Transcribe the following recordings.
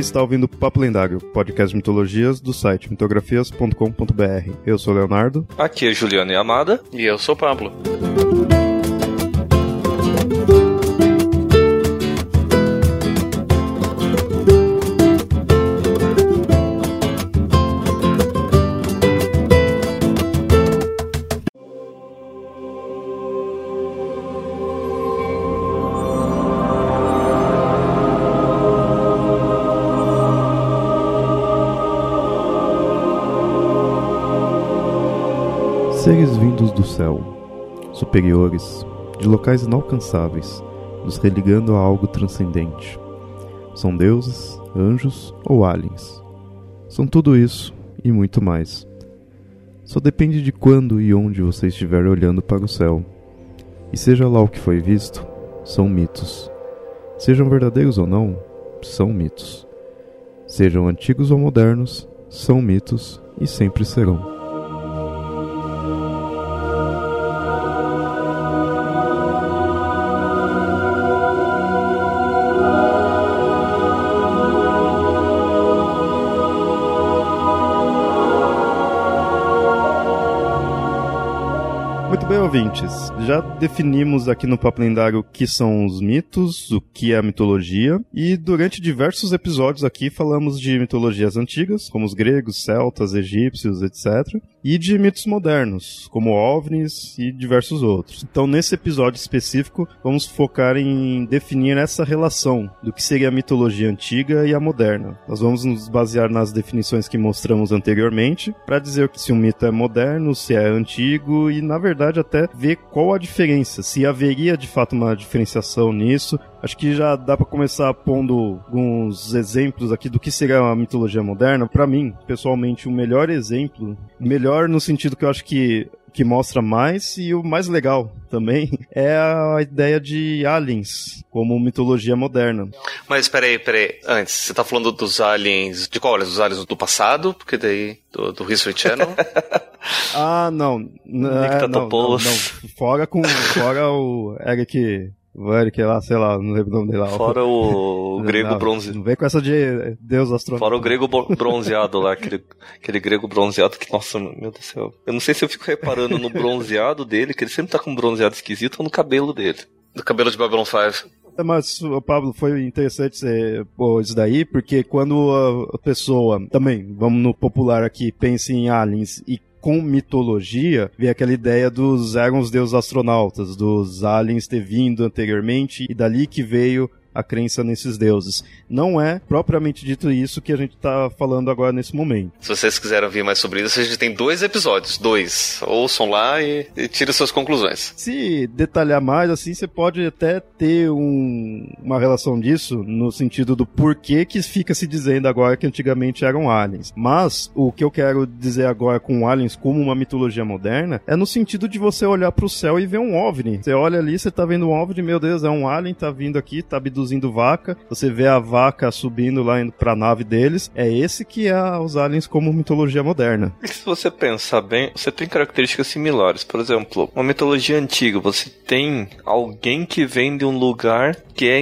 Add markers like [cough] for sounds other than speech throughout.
está ouvindo Papo Lendário, podcast de mitologias do site mitografias.com.br. Eu sou o Leonardo. Aqui é Juliana Yamada. E eu sou o Pablo. Superiores, de locais inalcançáveis, nos religando a algo transcendente. São deuses, anjos ou aliens. São tudo isso e muito mais. Só depende de quando e onde você estiver olhando para o céu. E seja lá o que foi visto, são mitos. Sejam verdadeiros ou não, são mitos. Sejam antigos ou modernos, são mitos e sempre serão. Ouvintes. Já definimos aqui no Papo Lendário o que são os mitos, o que é a mitologia, e durante diversos episódios aqui falamos de mitologias antigas, como os gregos, celtas, egípcios, etc., e de mitos modernos, como ovnis e diversos outros. Então, nesse episódio específico, vamos focar em definir essa relação do que seria a mitologia antiga e a moderna. Nós vamos nos basear nas definições que mostramos anteriormente para dizer se um mito é moderno, se é antigo e, na verdade, até ver qual a diferença, se haveria de fato uma diferenciação nisso. Acho que já dá para começar pondo alguns exemplos aqui do que seria a mitologia moderna. Para mim, pessoalmente, o melhor exemplo, melhor no sentido que eu acho que que mostra mais e o mais legal também [laughs] é a ideia de aliens como mitologia moderna. Mas peraí, peraí, antes, você tá falando dos aliens, de qual? Dos aliens do passado? Porque daí, do, do History Channel? [laughs] ah, não. Não, é, não, não, não, Fora com, fora o Eric Velho, que lá, sei lá, não lembro o nome dele lá. Fora o [laughs] grego bronzeado. Não vem com essa de Deus astronauta. Fora o grego bronzeado lá, aquele, aquele grego bronzeado que, nossa, meu Deus do céu. Eu não sei se eu fico reparando no bronzeado dele, que ele sempre tá com um bronzeado esquisito, ou no cabelo dele. Do cabelo de Babylon 5. É, mas, Pablo, foi interessante você pôr isso daí, porque quando a pessoa, também, vamos no popular aqui, pensa em aliens e com mitologia, vem aquela ideia dos eram os deuses astronautas, dos aliens ter vindo anteriormente e dali que veio a crença nesses deuses. Não é propriamente dito isso que a gente está falando agora nesse momento. Se vocês quiserem ouvir mais sobre isso, a gente tem dois episódios, dois. Ouçam lá e, e tirem suas conclusões. Se detalhar mais, assim, você pode até ter um, uma relação disso no sentido do porquê que fica se dizendo agora que antigamente eram aliens. Mas o que eu quero dizer agora com aliens como uma mitologia moderna é no sentido de você olhar para o céu e ver um OVNI. Você olha ali, você tá vendo um OVNI, meu Deus, é um alien, tá vindo aqui, tá abduzindo abduzindo vaca, você vê a vaca subindo lá indo pra nave deles. É esse que é os aliens como mitologia moderna. E se você pensar bem, você tem características similares. Por exemplo, uma mitologia antiga, você tem alguém que vem de um lugar que é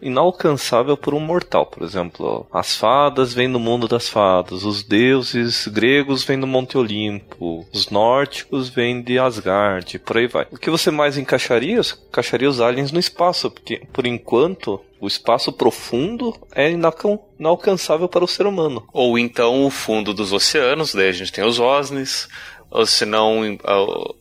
inalcançável por um mortal. Por exemplo, as fadas vêm do mundo das fadas, os deuses gregos vêm do Monte Olimpo, os nórdicos vêm de Asgard, por aí vai. O que você mais encaixaria? Encaixaria os aliens no espaço, porque por enquanto o espaço profundo é inalcançável para o ser humano. Ou então o fundo dos oceanos, daí a gente tem os OSNIs, ou se não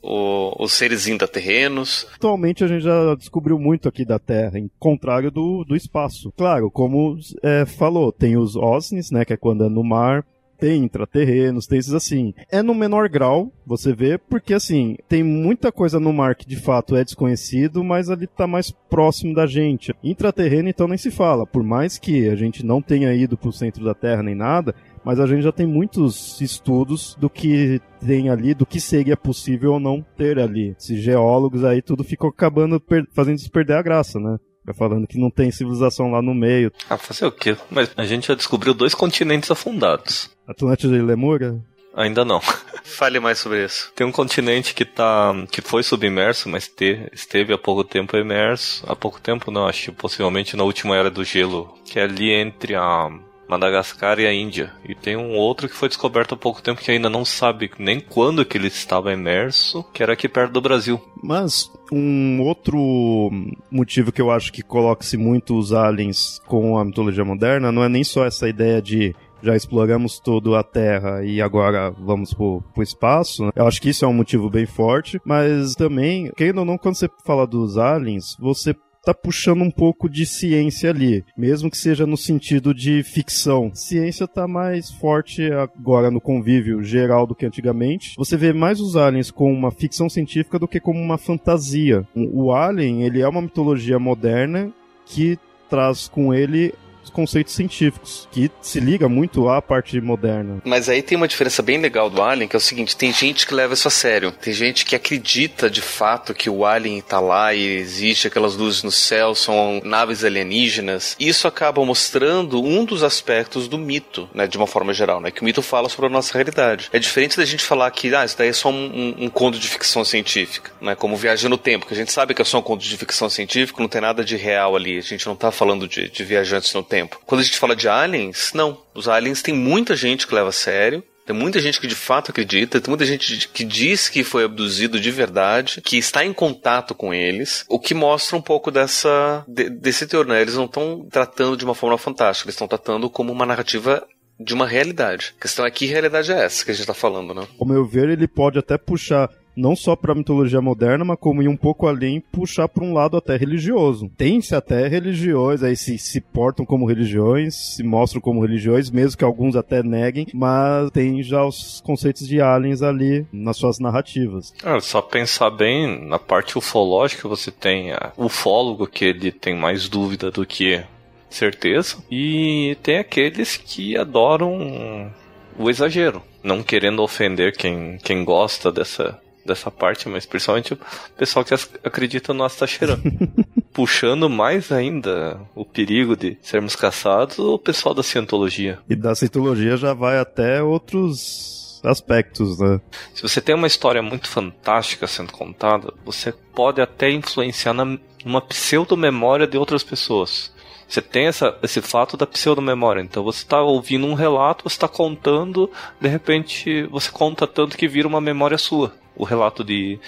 os seres intraterrenos. Atualmente a gente já descobriu muito aqui da Terra, em contrário do, do espaço. Claro, como é, falou, tem os OSNIs, né, que é quando é no mar, tem intraterrenos, tem esses assim. É no menor grau, você vê, porque assim, tem muita coisa no mar que de fato é desconhecido, mas ali tá mais próximo da gente. Intraterreno, então, nem se fala. Por mais que a gente não tenha ido pro centro da Terra nem nada, mas a gente já tem muitos estudos do que tem ali, do que seria possível ou não ter ali. Esses geólogos aí, tudo ficou acabando fazendo se perder a graça, né? falando que não tem civilização lá no meio. Ah, fazer o quê? Mas a gente já descobriu dois continentes afundados. Atlântida e Lemúria? Ainda não. [laughs] Fale mais sobre isso. Tem um continente que tá. que foi submerso, mas te, esteve há pouco tempo imerso. Há pouco tempo não, acho que possivelmente na última era do gelo. Que é ali entre a Madagascar e a Índia. E tem um outro que foi descoberto há pouco tempo que ainda não sabe nem quando que ele estava imerso, que era aqui perto do Brasil. Mas um outro motivo que eu acho que coloca-se muito os aliens com a mitologia moderna não é nem só essa ideia de já exploramos toda a Terra e agora vamos pro, pro espaço. Né? Eu acho que isso é um motivo bem forte, mas também, querendo ou não, quando você fala dos aliens, você tá puxando um pouco de ciência ali, mesmo que seja no sentido de ficção. Ciência tá mais forte agora no convívio geral do que antigamente. Você vê mais os aliens como uma ficção científica do que como uma fantasia. O alien, ele é uma mitologia moderna que traz com ele conceitos científicos, que se liga muito à parte moderna. Mas aí tem uma diferença bem legal do Alien, que é o seguinte, tem gente que leva isso a sério. Tem gente que acredita de fato que o Alien tá lá e existe, aquelas luzes no céu, são naves alienígenas. Isso acaba mostrando um dos aspectos do mito, né, de uma forma geral, né, que o mito fala sobre a nossa realidade. É diferente da gente falar que, ah, isso daí é só um, um, um conto de ficção científica, né, como Viagem no Tempo, que a gente sabe que é só um conto de ficção científica, não tem nada de real ali, a gente não tá falando de, de viajantes no tempo. Quando a gente fala de aliens, não. Os aliens tem muita gente que leva a sério. Tem muita gente que de fato acredita, tem muita gente que diz que foi abduzido de verdade, que está em contato com eles, o que mostra um pouco dessa de, desse teor, né? Eles não estão tratando de uma forma fantástica, eles estão tratando como uma narrativa de uma realidade. A questão é que realidade é essa que a gente está falando, né? Ao meu ver, ele pode até puxar não só para a mitologia moderna, mas como ir um pouco além, puxar para um lado até religioso. Tem-se até religiões, aí se, se portam como religiões, se mostram como religiões, mesmo que alguns até neguem, mas tem já os conceitos de aliens ali nas suas narrativas. É, só pensar bem, na parte ufológica você tem a ufólogo que ele tem mais dúvida do que certeza, e tem aqueles que adoram o exagero, não querendo ofender quem, quem gosta dessa dessa parte, mas principalmente o pessoal que acredita no Astacheran. [laughs] Puxando mais ainda o perigo de sermos caçados, o pessoal da cientologia. E da cientologia já vai até outros aspectos, né? Se você tem uma história muito fantástica sendo contada, você pode até influenciar na, numa pseudo-memória de outras pessoas. Você tem essa, esse fato da pseudo-memória. Então você está ouvindo um relato, você está contando, de repente você conta tanto que vira uma memória sua o relato de,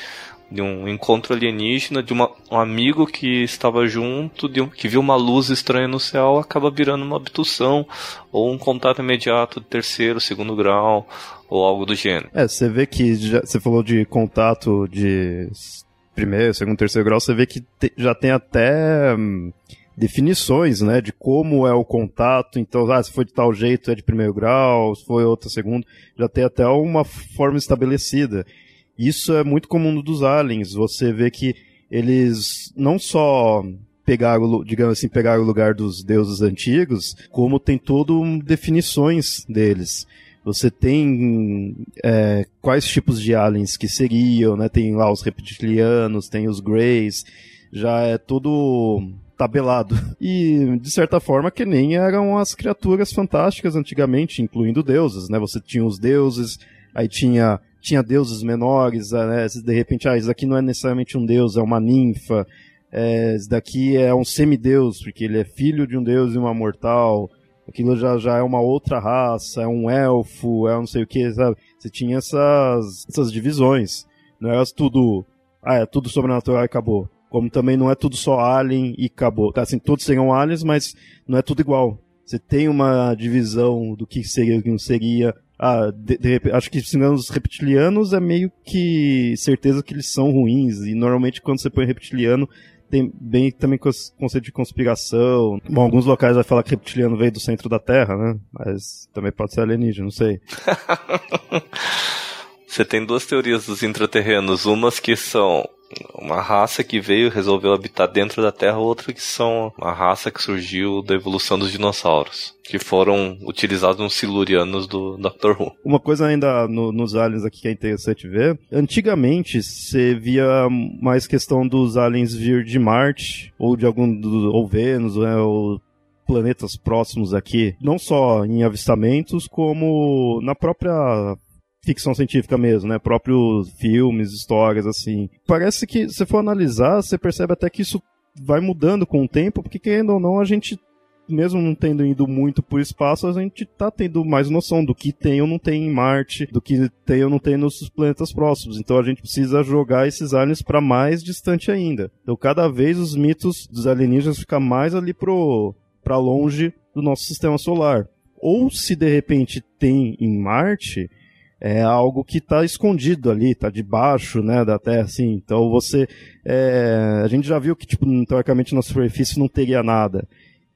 de um encontro alienígena, de uma, um amigo que estava junto, de um, que viu uma luz estranha no céu, acaba virando uma abdução, ou um contato imediato de terceiro, segundo grau, ou algo do gênero. É, você vê que já, você falou de contato de primeiro, segundo, terceiro grau, você vê que te, já tem até. Hum, definições, né, de como é o contato. Então, ah, se foi de tal jeito é de primeiro grau, se foi outro segundo, já tem até uma forma estabelecida. Isso é muito comum dos aliens. Você vê que eles não só pegaram, digamos assim, pegaram o lugar dos deuses antigos, como tem todo definições deles. Você tem é, quais tipos de aliens que seriam, né? Tem lá os reptilianos, tem os greys, já é tudo tabelado. E, de certa forma, que nem eram as criaturas fantásticas antigamente, incluindo deuses, né? Você tinha os deuses, aí tinha tinha deuses menores, ah, né? De repente, ah, isso daqui não é necessariamente um deus, é uma ninfa. É, daqui é um semideus, porque ele é filho de um deus e uma mortal. Aquilo já, já é uma outra raça, é um elfo, é não sei o que, sabe? Você tinha essas, essas divisões. Não era tudo, ah, é tudo sobrenatural e acabou. Como também não é tudo só alien e acabou. Tá, assim, todos seriam aliens, mas não é tudo igual. Você tem uma divisão do que seria o que não seria. Ah, de, de, acho que se não os reptilianos é meio que certeza que eles são ruins. E normalmente quando você põe reptiliano, tem bem também conceito de conspiração. Bom, alguns locais vai falar que reptiliano veio do centro da Terra, né? Mas também pode ser alienígena, não sei. [laughs] Você tem duas teorias dos intraterrenos, umas que são uma raça que veio resolveu habitar dentro da Terra, outra que são uma raça que surgiu da evolução dos dinossauros, que foram utilizados nos silurianos do Doctor Who. Uma coisa ainda no, nos aliens aqui que é interessante ver, antigamente você via mais questão dos aliens vir de Marte, ou de algum, do, ou Vênus, né, ou planetas próximos aqui, não só em avistamentos, como na própria ficção científica mesmo, né? Próprios filmes, histórias, assim. Parece que, se for analisar, você percebe até que isso vai mudando com o tempo, porque querendo ou não, a gente mesmo não tendo ido muito por espaço, a gente tá tendo mais noção do que tem ou não tem em Marte, do que tem ou não tem nos planetas próximos. Então a gente precisa jogar esses aliens para mais distante ainda. Então cada vez os mitos dos alienígenas ficam mais ali pro para longe do nosso sistema solar. Ou se de repente tem em Marte, é algo que está escondido ali, está debaixo, né, da Terra, assim. Então você, é, a gente já viu que tipo teoricamente na superfície não teria nada.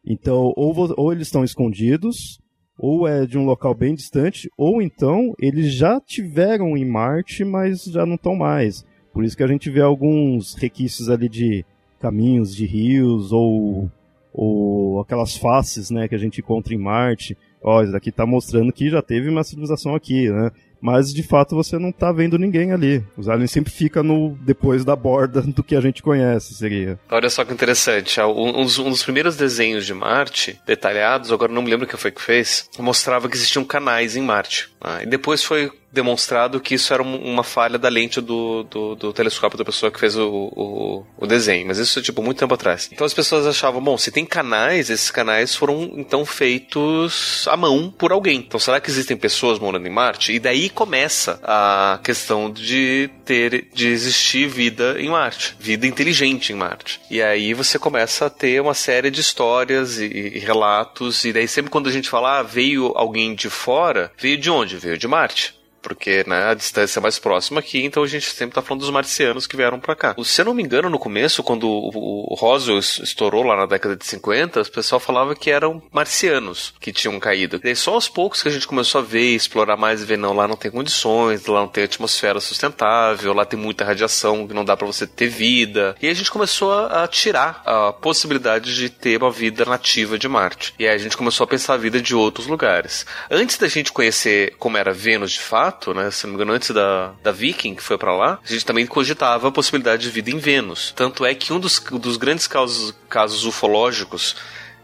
Então ou, ou eles estão escondidos, ou é de um local bem distante, ou então eles já tiveram em Marte, mas já não estão mais. Por isso que a gente vê alguns requisitos ali de caminhos, de rios, ou, ou aquelas faces né, que a gente encontra em Marte. Ó, isso daqui está mostrando que já teve uma civilização aqui, né? Mas de fato você não tá vendo ninguém ali. Os aliens sempre ficam no depois da borda do que a gente conhece, seria. Olha só que interessante, dos, um dos, primeiros desenhos de Marte, detalhados, agora não me lembro quem foi que fez, mostrava que existiam canais em Marte. Ah, e depois foi demonstrado que isso era uma falha da lente do, do, do telescópio da pessoa que fez o, o, o, desenho. Mas isso, tipo, muito tempo atrás. Então as pessoas achavam, bom, se tem canais, esses canais foram, então, feitos à mão por alguém. Então será que existem pessoas morando em Marte? E daí começa a questão de ter, de existir vida em Marte. Vida inteligente em Marte. E aí você começa a ter uma série de histórias e, e relatos. E daí sempre quando a gente fala, ah, veio alguém de fora, veio de onde? Veio de Marte porque né, a distância é mais próxima aqui, então a gente sempre tá falando dos marcianos que vieram para cá. Se eu não me engano, no começo, quando o, Roswell estourou lá na década de 50, o pessoal falava que eram marcianos que tinham caído. E só aos poucos que a gente começou a ver, explorar mais e ver, não, lá não tem condições, lá não tem atmosfera sustentável, lá tem muita radiação que não dá para você ter vida. E a gente começou a, a tirar a possibilidade de ter uma vida nativa de Marte. E aí a gente começou a pensar a vida de outros lugares. Antes da gente conhecer como era Vênus de fato, fato, né? Se não me engano, antes da, da Viking, que foi para lá, a gente também cogitava a possibilidade de vida em Vênus. Tanto é que um dos, dos grandes casos, casos ufológicos,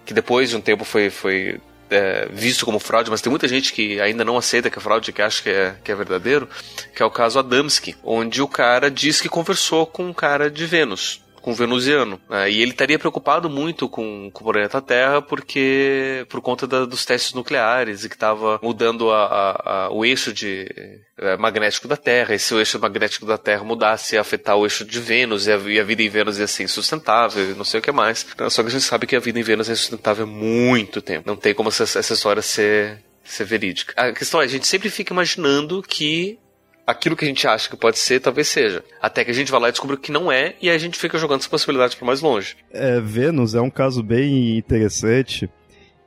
que depois de um tempo foi, foi é, visto como fraude, mas tem muita gente que ainda não aceita que é fraude, que acha que é, que é verdadeiro, que é o caso Adamski, onde o cara diz que conversou com um cara de Vênus com o venusiano. Né? E ele estaria preocupado muito com, com o planeta Terra porque por conta da, dos testes nucleares e que estava mudando a, a, a, o eixo de é, magnético da Terra. E se o eixo magnético da Terra mudasse, ia afetar o eixo de Vênus e a, e a vida em Vênus ia ser insustentável e não sei o que mais. Só que a gente sabe que a vida em Vênus é insustentável há muito tempo. Não tem como essa, essa história ser ser verídica. A questão é, a gente sempre fica imaginando que aquilo que a gente acha que pode ser, talvez seja. Até que a gente vai lá e descobre que não é, e aí a gente fica jogando essa possibilidade para mais longe. É, Vênus é um caso bem interessante,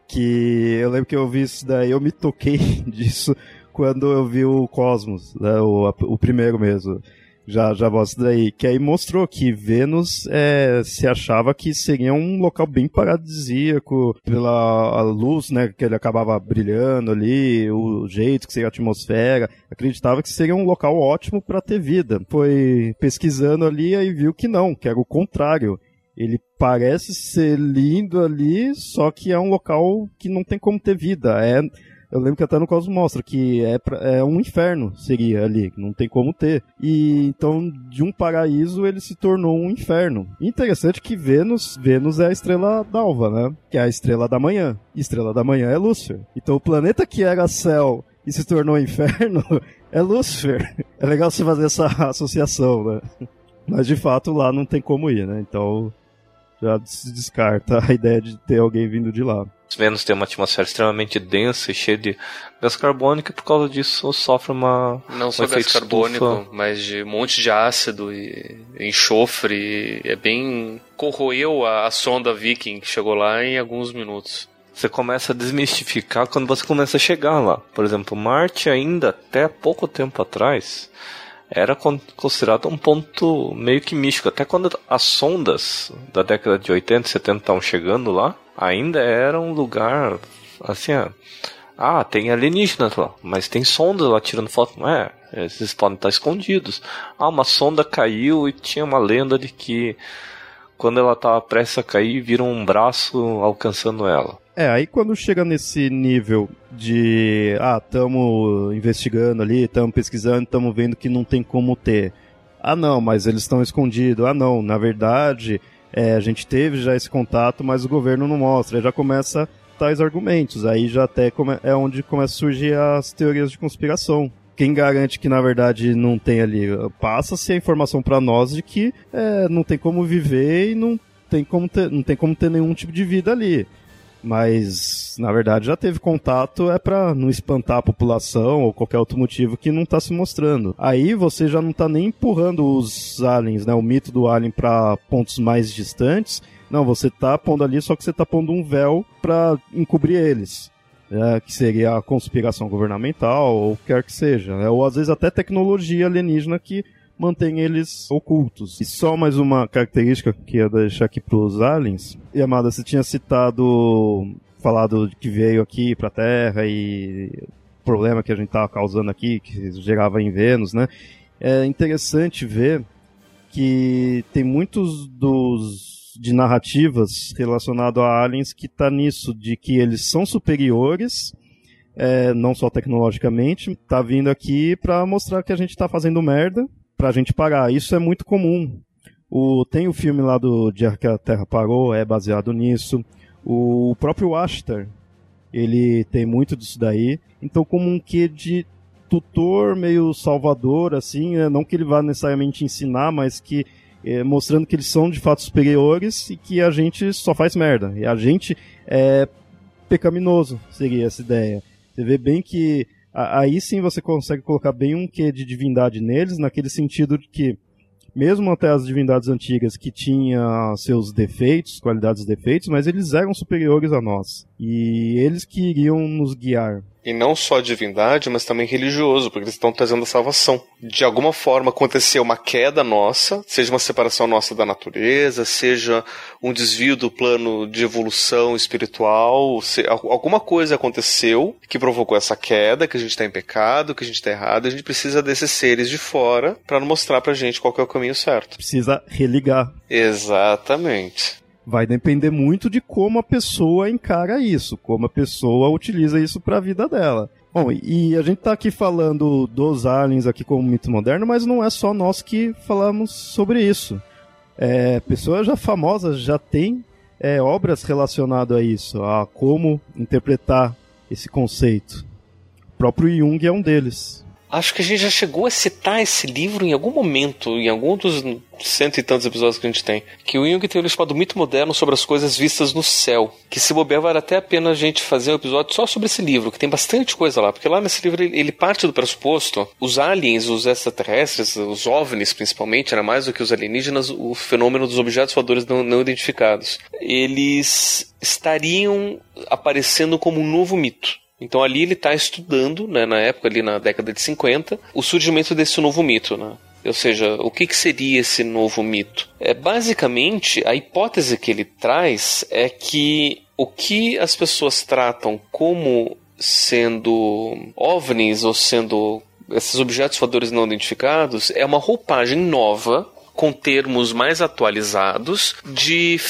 que eu lembro que eu vi isso daí, eu me toquei [laughs] disso quando eu vi o Cosmos, né, o, o primeiro mesmo já, já mostra daí, que aí mostrou que Vênus é, se achava que seria um local bem paradisíaco pela luz, né, que ele acabava brilhando ali, o jeito que seria a atmosfera, acreditava que seria um local ótimo para ter vida. Foi pesquisando ali e viu que não, que era o contrário. Ele parece ser lindo ali, só que é um local que não tem como ter vida. É eu lembro que até no caso mostra que é, pra, é um inferno, seria ali, não tem como ter. E então, de um paraíso, ele se tornou um inferno. interessante que Vênus, Vênus é a estrela d'alva, né? Que é a estrela da manhã. Estrela da manhã é Lúcifer. Então, o planeta que era céu e se tornou [laughs] inferno é Lúcifer. É legal você fazer essa associação, né? Mas de fato lá não tem como ir, né? Então já se descarta a ideia de ter alguém vindo de lá. Vênus tem uma atmosfera extremamente densa e cheia de gás carbônico e por causa disso sofre uma. Não só um gás carbônico, estufa. mas de um monte de ácido e enxofre. E é bem. corroeu a, a sonda Viking que chegou lá em alguns minutos você começa a desmistificar quando você começa a chegar lá. Por exemplo, Marte ainda até pouco tempo atrás era considerado um ponto meio que místico. Até quando as sondas da década de 80 e 70 estavam chegando lá, ainda era um lugar assim, ah, tem alienígenas lá, mas tem sondas lá tirando foto. Não é, esses podem estar escondidos. Ah, uma sonda caiu e tinha uma lenda de que quando ela estava prestes a cair, vira um braço alcançando ela. É, aí quando chega nesse nível de, ah, estamos investigando ali, estamos pesquisando, estamos vendo que não tem como ter. Ah, não, mas eles estão escondidos. Ah, não, na verdade, é, a gente teve já esse contato, mas o governo não mostra. Aí já começa tais argumentos. Aí já até é onde começa a surgir as teorias de conspiração. Quem garante que na verdade não tem ali? Passa-se a informação para nós de que é, não tem como viver e não tem como ter, não tem como ter nenhum tipo de vida ali. Mas, na verdade, já teve contato, é para não espantar a população ou qualquer outro motivo que não tá se mostrando. Aí você já não tá nem empurrando os aliens, né, o mito do alien para pontos mais distantes. Não, você tá pondo ali, só que você tá pondo um véu para encobrir eles. É, que seria a conspiração governamental, ou quer que seja. Né? Ou às vezes até tecnologia alienígena que mantém eles ocultos. E só mais uma característica que ia deixar aqui pros aliens. E Amada, você tinha citado, falado que veio aqui pra Terra e problema que a gente tava causando aqui, que gerava em Vênus, né? É interessante ver que tem muitos dos de narrativas relacionado a aliens que tá nisso, de que eles são superiores, é, não só tecnologicamente, tá vindo aqui para mostrar que a gente tá fazendo merda pra gente parar. Isso é muito comum. O, tem o filme lá do Dia que a Terra Parou, é baseado nisso. O, próprio Ashtar, ele tem muito disso daí. Então, como um quê de tutor meio salvador, assim, né? não que ele vá necessariamente ensinar, mas que é, mostrando que eles são de fato superiores e que a gente só faz merda. E a gente é pecaminoso, seria essa ideia. Você vê bem que aí sim você consegue colocar bem um quê de divindade neles, naquele sentido de que, mesmo até as divindades antigas que tinham seus defeitos, qualidades e defeitos, mas eles eram superiores a nós. E eles que iriam nos guiar. E não só divindade, mas também religioso, porque eles estão trazendo a salvação. De alguma forma aconteceu uma queda nossa, seja uma separação nossa da natureza, seja um desvio do plano de evolução espiritual, se, alguma coisa aconteceu que provocou essa queda, que a gente está em pecado, que a gente está errado, a gente precisa desses seres de fora para mostrar pra gente qual é o caminho certo. Precisa religar. Exatamente vai depender muito de como a pessoa encara isso, como a pessoa utiliza isso para a vida dela. Bom, e a gente tá aqui falando dos aliens aqui como mito moderno, mas não é só nós que falamos sobre isso. É, pessoas já famosas já têm é, obras relacionadas a isso, a como interpretar esse conceito. O próprio Jung é um deles. Acho que a gente já chegou a citar esse livro em algum momento, em algum dos cento e tantos episódios que a gente tem. Que o Jung tem um livro chamado Moderno sobre as coisas vistas no céu. Que se bobear, vale até a pena a gente fazer um episódio só sobre esse livro, que tem bastante coisa lá. Porque lá nesse livro ele, parte do pressuposto, os aliens, os extraterrestres, os OVNIs principalmente, era mais do que os alienígenas, o fenômeno dos objetos voadores não, não identificados. Eles estariam aparecendo como um novo mito. Então ali ele está estudando, né, na época, ali na década de 50, o surgimento desse novo mito, né? Ou seja, o que, que, seria esse novo mito? É basicamente a hipótese que ele traz é que o que as pessoas tratam como sendo ovnis ou sendo esses objetos voadores não identificados é uma roupagem nova com termos mais atualizados de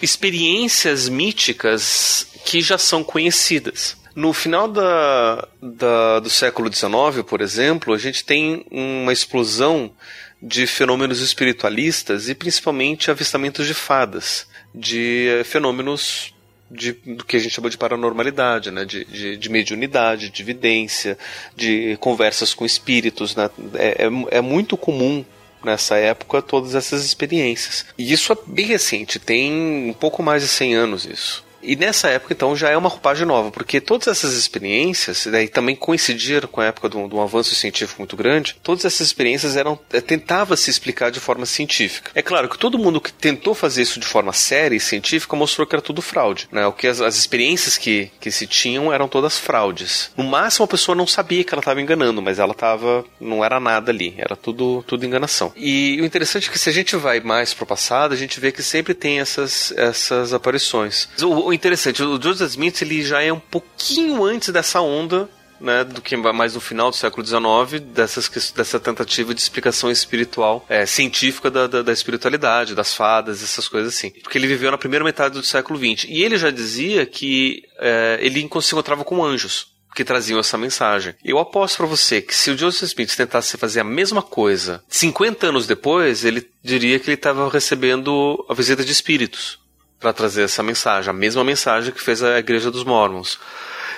experiências míticas que já são conhecidas. No final da, da, do século XIX, por exemplo, a gente tem uma explosão de fenômenos espiritualistas e principalmente avistamentos de fadas, de eh, fenômenos de, do que a gente chama de paranormalidade, né? de, de, de mediunidade, de evidência, de conversas com espíritos. Né? É, é, é muito comum nessa época todas essas experiências. E isso é bem recente, tem um pouco mais de 100 anos isso. E nessa época, então, já é uma roupagem nova, porque todas essas experiências, daí também coincidiram com a época de um, de um avanço científico muito grande, todas essas experiências eram é, tentava se explicar de forma científica. É claro que todo mundo que tentou fazer isso de forma séria e científica mostrou que era tudo fraude, né? O que as, as experiências que, que se tinham eram todas fraudes. No máximo a pessoa não sabia que ela estava enganando, mas ela estava não era nada ali, era tudo tudo enganação. E o interessante é que se a gente vai mais pro passado, a gente vê que sempre tem essas essas aparições. O, o interessante, o Joseph Smith ele já é um pouquinho antes dessa onda né, do que mais no final do século XIX, dessas, dessa tentativa de explicação espiritual, é, científica da, da, da, espiritualidade, das fadas, essas coisas assim. Porque ele viveu na primeira metade do século XX. E ele já dizia que é, ele se encontrava com anjos que traziam essa mensagem. Eu aposto para você que se o Joseph Smith tentasse fazer a mesma coisa 50 anos depois, ele diria que ele estava recebendo a visita de espíritos para trazer essa mensagem, a mesma mensagem que fez a Igreja dos Mormons.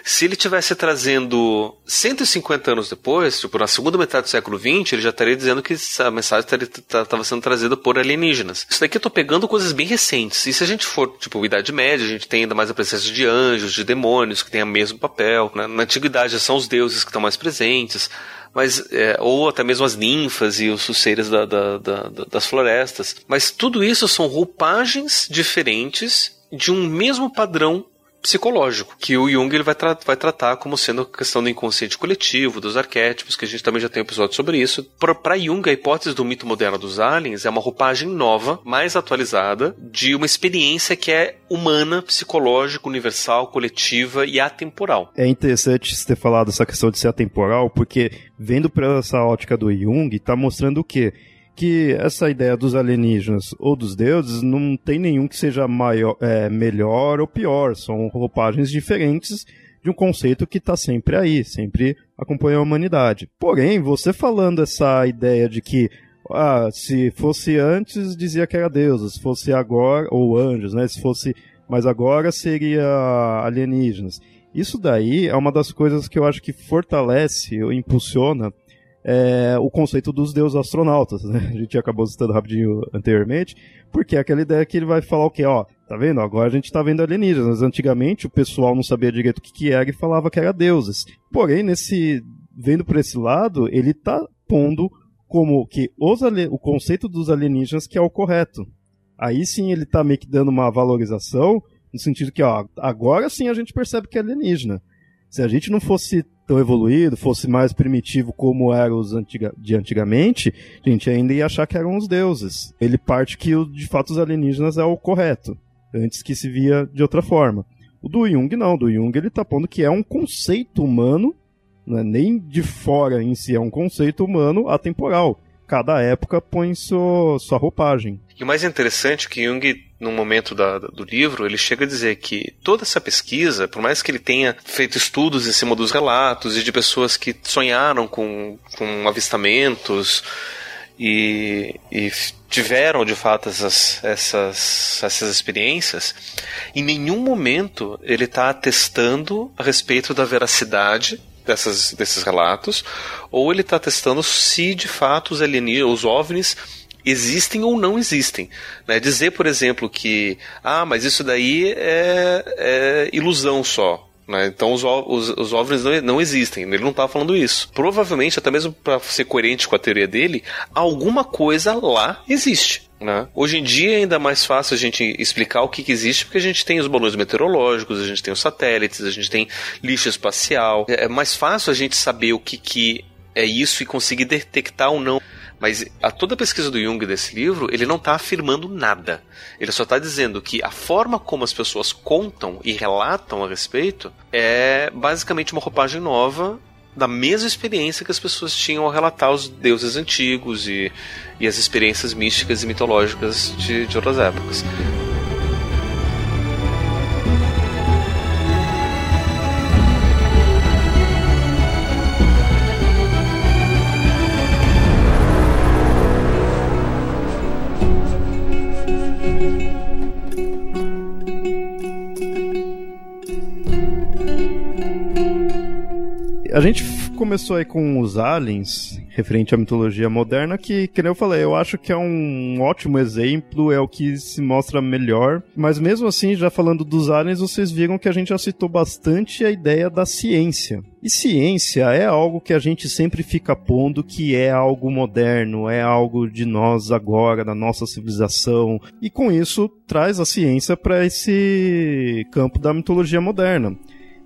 Se ele tivesse trazendo 150 anos depois, tipo na segunda metade do século XX, ele já estaria dizendo que a mensagem estava sendo trazida por alienígenas. Isso daqui eu tô pegando coisas bem recentes. E se a gente for, tipo, Idade Média, a gente tem ainda mais a presença de anjos, de demônios, que tem o mesmo papel. Né? Na Antiguidade são os deuses que estão mais presentes mas é, ou até mesmo as ninfas e os suceiras da, da, da, das florestas. Mas tudo isso são roupagens diferentes de um mesmo padrão psicológico, que o Jung ele vai, tra vai tratar como sendo a questão do inconsciente coletivo, dos arquétipos, que a gente também já tem um episódio sobre isso. Para Jung, a hipótese do mito moderno dos aliens é uma roupagem nova, mais atualizada, de uma experiência que é humana, psicológica, universal, coletiva e atemporal. É interessante você ter falado essa questão de ser atemporal, porque vendo para essa ótica do Jung, está mostrando o quê? Que essa ideia dos alienígenas ou dos deuses não tem nenhum que seja maior, é, melhor ou pior. São roupagens diferentes de um conceito que está sempre aí, sempre acompanha a humanidade. Porém, você falando essa ideia de que ah, se fosse antes dizia que era deuses, se fosse agora, ou anjos, né? Se fosse, mas agora seria alienígenas. Isso daí é uma das coisas que eu acho que fortalece ou impulsiona é, o conceito dos deuses astronautas, né? A gente acabou citando rapidinho anteriormente, porque é aquela ideia que ele vai falar o quê? Ó, tá vendo? Agora a gente tá vendo alienígenas. Antigamente o pessoal não sabia direito o que, que era e falava que era deuses. Porém, nesse vendo por esse lado, ele tá pondo como que os o conceito dos alienígenas que é o correto. Aí sim ele tá meio que dando uma valorização, no sentido que, ó, agora sim a gente percebe que é alienígena. Se a gente não fosse tão evoluído, fosse mais primitivo como eram os antiga, de antigamente, a gente ainda ia achar que eram os deuses. Ele parte que, de fato, os alienígenas é o correto, antes que se via de outra forma. O do Jung não, do Jung ele está pondo que é um conceito humano, não é nem de fora em si, é um conceito humano atemporal. Cada época põe sua, sua roupagem. E o mais interessante é que Jung, num momento da, do livro, ele chega a dizer que toda essa pesquisa, por mais que ele tenha feito estudos em cima dos relatos e de pessoas que sonharam com, com avistamentos e, e tiveram de fato essas, essas, essas experiências, em nenhum momento ele está atestando a respeito da veracidade dessas, desses relatos, ou ele está testando se de fato os alienígenas, os OVNIs, existem ou não existem. Né? Dizer, por exemplo, que ah, mas isso daí é, é ilusão só. Né? Então os, os, os OVNIs não, não existem. Ele não estava falando isso. Provavelmente, até mesmo para ser coerente com a teoria dele, alguma coisa lá existe. Né? Hoje em dia é ainda mais fácil a gente explicar o que, que, existe, porque a gente tem os balões meteorológicos, a gente tem os satélites, a gente tem lixo espacial. É mais fácil a gente saber o que, que é isso e conseguir detectar ou não mas a toda a pesquisa do Jung desse livro, ele não está afirmando nada. Ele só está dizendo que a forma como as pessoas contam e relatam a respeito é basicamente uma roupagem nova da mesma experiência que as pessoas tinham ao relatar os deuses antigos e, e as experiências místicas e mitológicas de, de outras épocas. A gente começou aí com os aliens, referente à mitologia moderna, que, nem eu falei, eu acho que é um ótimo exemplo, é o que se mostra melhor. Mas mesmo assim, já falando dos aliens, vocês viram que a gente já citou bastante a ideia da ciência. E ciência é algo que a gente sempre fica pondo que é algo moderno, é algo de nós agora, da nossa civilização. E com isso, traz a ciência para esse campo da mitologia moderna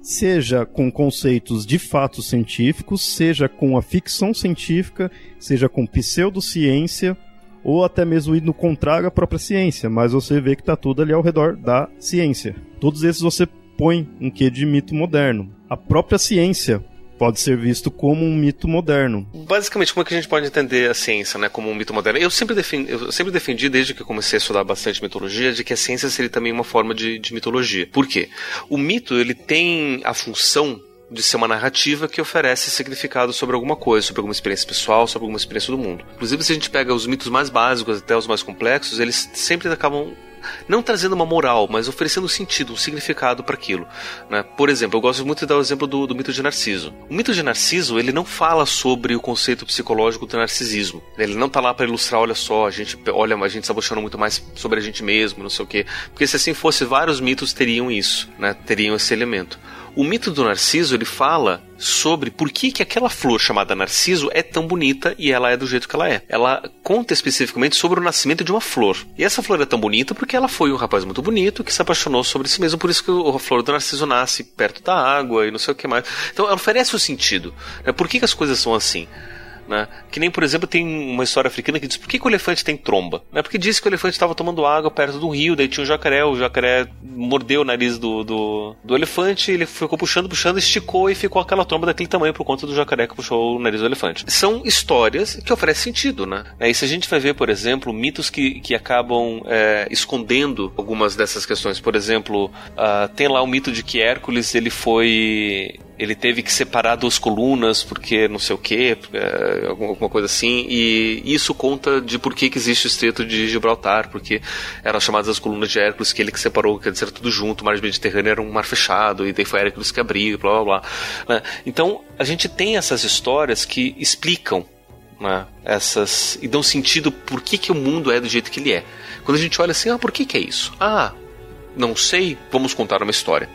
seja com conceitos de fatos científicos, seja com a ficção científica, seja com pseudociência, ou até mesmo indo contrário à própria ciência, mas você vê que está tudo ali ao redor da ciência. Todos esses você põe um quê de mito moderno. A própria ciência pode ser visto como um mito moderno. Basicamente, como é que a gente pode entender a ciência, né, como um mito moderno? Eu sempre defendi, eu sempre defendi desde que comecei a estudar bastante mitologia, de que a ciência seria também uma forma de, de mitologia. Por quê? O mito ele tem a função de ser uma narrativa que oferece significado sobre alguma coisa, sobre alguma experiência pessoal, sobre alguma experiência do mundo. Inclusive, se a gente pega os mitos mais básicos até os mais complexos, eles sempre acabam não trazendo uma moral, mas oferecendo um sentido, um significado para aquilo. Né? Por exemplo, eu gosto muito de dar o exemplo do, do, mito de Narciso. O mito de Narciso ele não fala sobre o conceito psicológico do narcisismo. Ele não tá lá para ilustrar, olha só, a gente olha, a gente apaixona muito mais sobre a gente mesmo, não sei o quê. Porque se assim fosse, vários mitos teriam isso, né? teriam esse elemento. O mito do Narciso ele fala sobre por que, que aquela flor chamada Narciso é tão bonita e ela é do jeito que ela é. Ela conta especificamente sobre o nascimento de uma flor. E essa flor é tão bonita porque ela foi um rapaz muito bonito que se apaixonou sobre si mesmo, por isso que a flor do Narciso nasce perto da água e não sei o que mais. Então ela oferece o um sentido. Né? Por que, que as coisas são assim? Né? Que nem, por exemplo, tem uma história africana que diz por que, que o elefante tem tromba? Né? Porque disse que o elefante estava tomando água perto do rio, daí tinha um jacaré, o jacaré mordeu o nariz do, do, do, elefante, ele ficou puxando, puxando, esticou e ficou aquela tromba daquele tamanho por conta do jacaré que puxou o nariz do elefante. São histórias que oferecem sentido, né? E se a gente vai ver, por exemplo, mitos que, que acabam é, escondendo algumas dessas questões. Por exemplo, uh, tem lá o mito de que Hércules ele foi ele teve que separar duas colunas porque não sei o que, é, alguma coisa assim, e isso conta de por que, que existe o estreito de Gibraltar, porque eram chamadas as colunas de Hércules, que ele que separou, quer dizer, tudo junto, o mar Mediterrâneo era um mar fechado, e daí foi Hércules que abriu, blá blá blá. Né? Então, a gente tem essas histórias que explicam né, essas e dão sentido por que, que o mundo é do jeito que ele é. Quando a gente olha assim, ah, por que, que é isso? Ah, não sei, vamos contar uma história.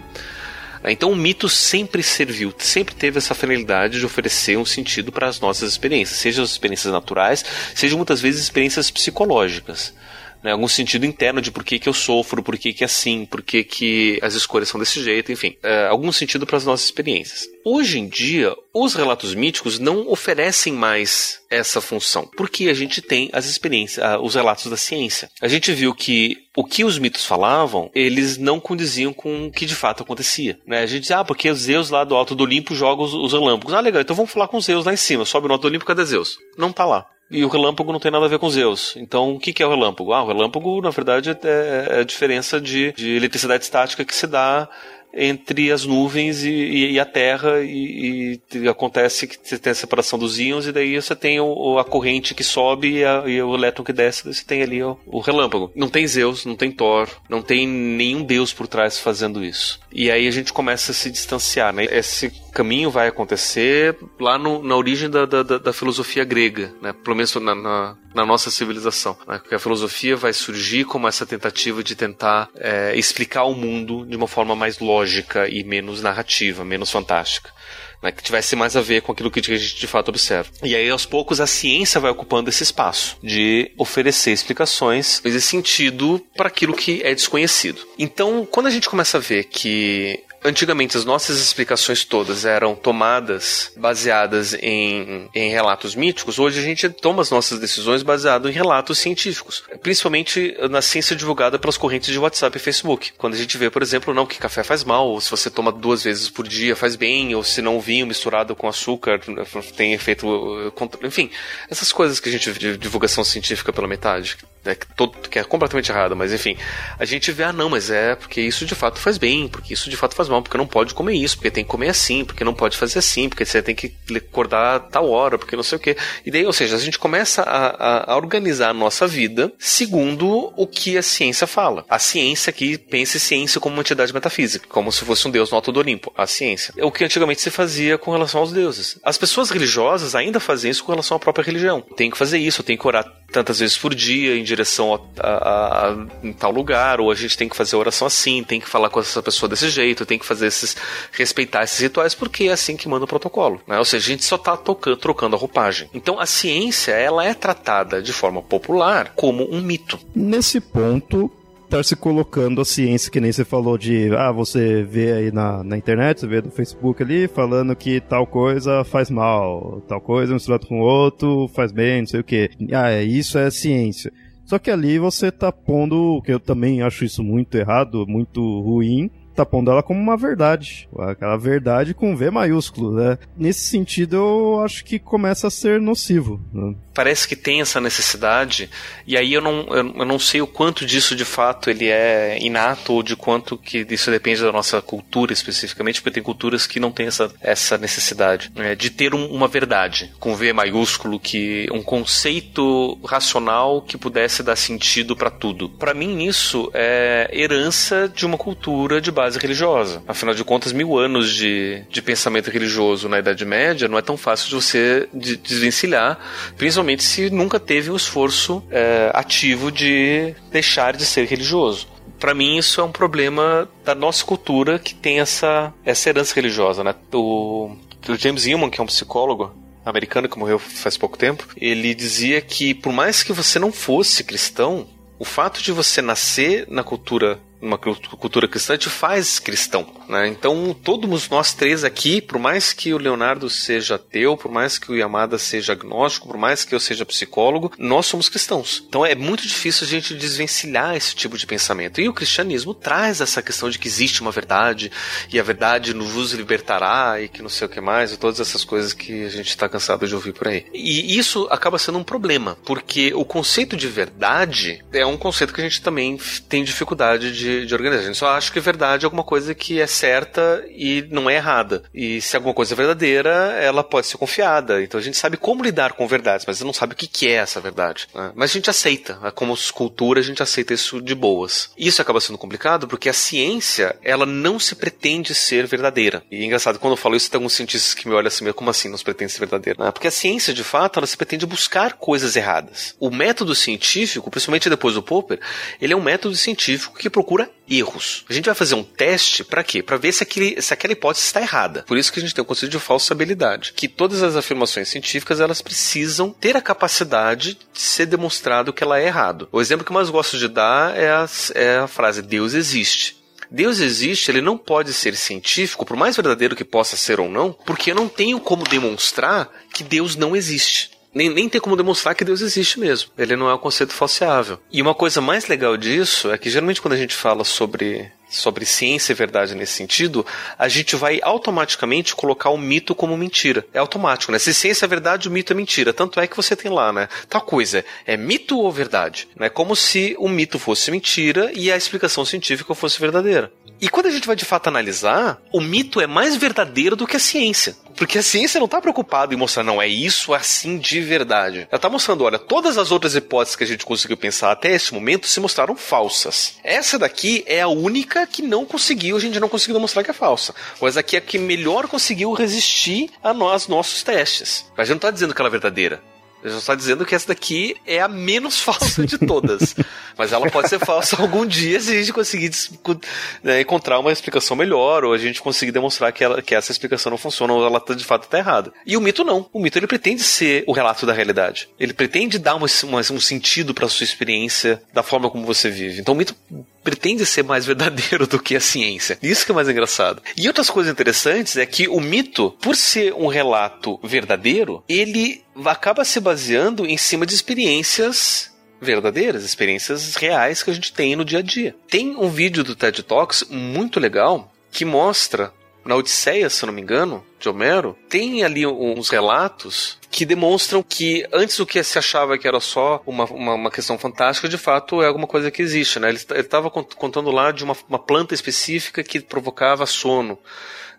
Então o mito sempre serviu, sempre teve essa finalidade de oferecer um sentido para as nossas experiências, seja as experiências naturais, seja muitas vezes experiências psicológicas. Né, algum sentido interno de por que, que eu sofro, por que, que é assim, por que, que as escolhas são desse jeito, enfim, é, algum sentido para as nossas experiências. Hoje em dia, os relatos míticos não oferecem mais essa função, porque a gente tem as experiências, os relatos da ciência. A gente viu que o que os mitos falavam, eles não condiziam com o que de fato acontecia. Né? A gente diz, ah, porque os Zeus lá do alto do Olimpo jogam os, os relâmpagos. Ah, legal, então vamos falar com os Zeus lá em cima. Sobe no alto do Olimpo, cadê Zeus? Não tá lá. E o relâmpago não tem nada a ver com Zeus. Então, o que, é o relâmpago? Ah, o relâmpago, na verdade, é, é a diferença de, de eletricidade estática que se dá entre as nuvens e, e, e a Terra e, e, acontece que você tem a separação dos íons e daí você tem o, a corrente que sobe e, a, e, o elétron que desce, você tem ali o, o, relâmpago. Não tem Zeus, não tem Thor, não tem nenhum deus por trás fazendo isso. E aí a gente começa a se distanciar, né? Esse caminho vai acontecer lá no, na origem da, da, da, filosofia grega, né? pelo menos na, na, na nossa civilização. Né? Que a filosofia vai surgir como essa tentativa de tentar é, explicar o mundo de uma forma mais lógica e menos narrativa, menos fantástica. Né, que tivesse mais a ver com aquilo que a gente de fato observa. E aí, aos poucos, a ciência vai ocupando esse espaço de oferecer explicações, fazer sentido para aquilo que é desconhecido. Então, quando a gente começa a ver que Antigamente, as nossas explicações todas eram tomadas baseadas em, em relatos míticos. Hoje, a gente toma as nossas decisões baseadas em relatos científicos, principalmente na ciência divulgada pelas correntes de WhatsApp e Facebook. Quando a gente vê, por exemplo, não que café faz mal, ou se você toma duas vezes por dia faz bem, ou se não vinho misturado com açúcar tem efeito. Enfim, essas coisas que a gente de divulgação científica pela metade, né, que, todo, que é completamente errado, mas enfim, a gente vê, ah, não, mas é porque isso de fato faz bem, porque isso de fato faz mal, porque não pode comer isso, porque tem que comer assim, porque não pode fazer assim, porque você tem que acordar tal hora, porque não sei o quê. E daí, ou seja, a gente começa a, a, a organizar a nossa vida segundo o que a ciência fala. A ciência que pensa ciência como uma entidade metafísica, como se fosse um deus no alto do Olimpo, a ciência. É o que antigamente se fazia com relação aos deuses. As pessoas religiosas ainda fazem isso com relação à própria religião. Tem que fazer isso, tem que orar tantas vezes por dia em direção a, a, a, em tal lugar, ou a gente tem que fazer oração assim, tem que falar com essa pessoa desse jeito, tem que fazer esses respeitar esses rituais porque é assim que manda o protocolo, né? Ou seja, a gente só está trocando a roupagem. Então a ciência ela é tratada de forma popular como um mito. Nesse ponto, estar tá se colocando a ciência, que nem você falou de, ah, você vê aí na, na internet, você vê no Facebook ali, falando que tal coisa faz mal, tal coisa misturado com outro faz bem, não sei o que. Ah, é, isso é ciência. Só que ali você tá pondo, que eu também acho isso muito errado, muito ruim, tá pondo ela como uma verdade. Aquela verdade com V maiúsculo, né? Nesse sentido, eu acho que começa a ser nocivo. Né? Parece que tem essa necessidade, e aí eu não, eu, não sei o quanto disso de fato ele é inato ou de quanto que isso depende da nossa cultura especificamente, porque tem culturas que não têm essa, essa necessidade né, de ter um, uma verdade, com V maiúsculo, que um conceito racional que pudesse dar sentido para tudo. Para mim, isso é herança de uma cultura de base religiosa. Afinal de contas, mil anos de, de pensamento religioso na Idade Média não é tão fácil de você desvencilhar, principalmente se nunca teve um esforço é, ativo de deixar de ser religioso para mim isso é um problema da nossa cultura que tem essa, essa herança religiosa, né? O, o James Hillman, que é um psicólogo americano que morreu faz pouco tempo, ele dizia que por mais que você não fosse cristão, o fato de você nascer na cultura uma cultura cristã te faz cristão, né? Então todos nós três aqui, por mais que o Leonardo seja ateu, por mais que o Yamada seja agnóstico, por mais que eu seja psicólogo, nós somos cristãos. Então é muito difícil a gente desvencilhar esse tipo de pensamento. E o cristianismo traz essa questão de que existe uma verdade e a verdade nos libertará e que não sei o que mais e todas essas coisas que a gente está cansado de ouvir por aí. E isso acaba sendo um problema, porque o conceito de verdade é um conceito que a gente também tem dificuldade de de, de organizar. A gente só acha que verdade é alguma coisa que é certa e não é errada. E se alguma coisa é verdadeira, ela pode ser confiada. Então a gente sabe como lidar com verdades, mas não sabe o que é essa verdade. Né? Mas a gente aceita. Né? Como cultura, a gente aceita isso de boas. Isso acaba sendo complicado porque a ciência, ela não se pretende ser verdadeira. E é engraçado, quando eu falo isso, tem alguns cientistas que me olham assim, como assim não se pretende ser verdadeira? Né? Porque a ciência, de fato, ela se pretende buscar coisas erradas. O método científico, principalmente depois do Popper, ele é um método científico que procura procura erros. A gente vai fazer um teste para quê? Para ver se, aquele, se aquela hipótese está errada. Por isso que a gente tem o conceito de falsabilidade, que todas as afirmações científicas elas precisam ter a capacidade de ser demonstrado que ela é errado. O exemplo que eu mais gosto de dar é a, é a frase Deus existe. Deus existe, ele não pode ser científico, por mais verdadeiro que possa ser ou não, porque eu não tenho como demonstrar que Deus não existe nem, nem tem como demonstrar que Deus existe mesmo. Ele não é um conceito falseável. E uma coisa mais legal disso é que geralmente quando a gente fala sobre sobre ciência e verdade nesse sentido, a gente vai automaticamente colocar o mito como mentira. É automático, né? Se ciência é verdade, o mito é mentira. Tanto é que você tem lá, né? Tal coisa, é mito ou verdade? Né? Como se o mito fosse mentira e a explicação científica fosse verdadeira. E quando a gente vai de fato analisar, o mito é mais verdadeiro do que a ciência. Porque a ciência não está preocupada em mostrar, não, é isso assim de verdade. Ela está mostrando, olha, todas as outras hipóteses que a gente conseguiu pensar até esse momento se mostraram falsas. Essa daqui é a única que não conseguiu, a gente não conseguiu mostrar que é falsa. Mas aqui é a que melhor conseguiu resistir a nós, nossos testes. A gente não está dizendo que ela é verdadeira. Ele só está dizendo que essa daqui é a menos [laughs] falsa de todas. Mas ela pode ser falsa [laughs] algum dia se a gente conseguir né, encontrar uma explicação melhor, ou a gente conseguir demonstrar que, ela, que essa explicação não funciona, ou ela tá, de fato está errada. E o mito não. O mito ele pretende ser o relato da realidade. Ele pretende dar uma, uma, um sentido para sua experiência da forma como você vive. Então o mito pretende ser mais verdadeiro do que a ciência. Isso que é mais engraçado. E outras coisas interessantes é que o mito, por ser um relato verdadeiro, ele acaba se baseando em cima de experiências verdadeiras, experiências reais que a gente tem no dia a dia. Tem um vídeo do TED Talks muito legal que mostra na Odisseia, se não me engano, de Homero, tem ali uns relatos que demonstram que antes o que se achava que era só uma, uma, uma questão fantástica, de fato é alguma coisa que existe. Né? Ele estava contando lá de uma, uma planta específica que provocava sono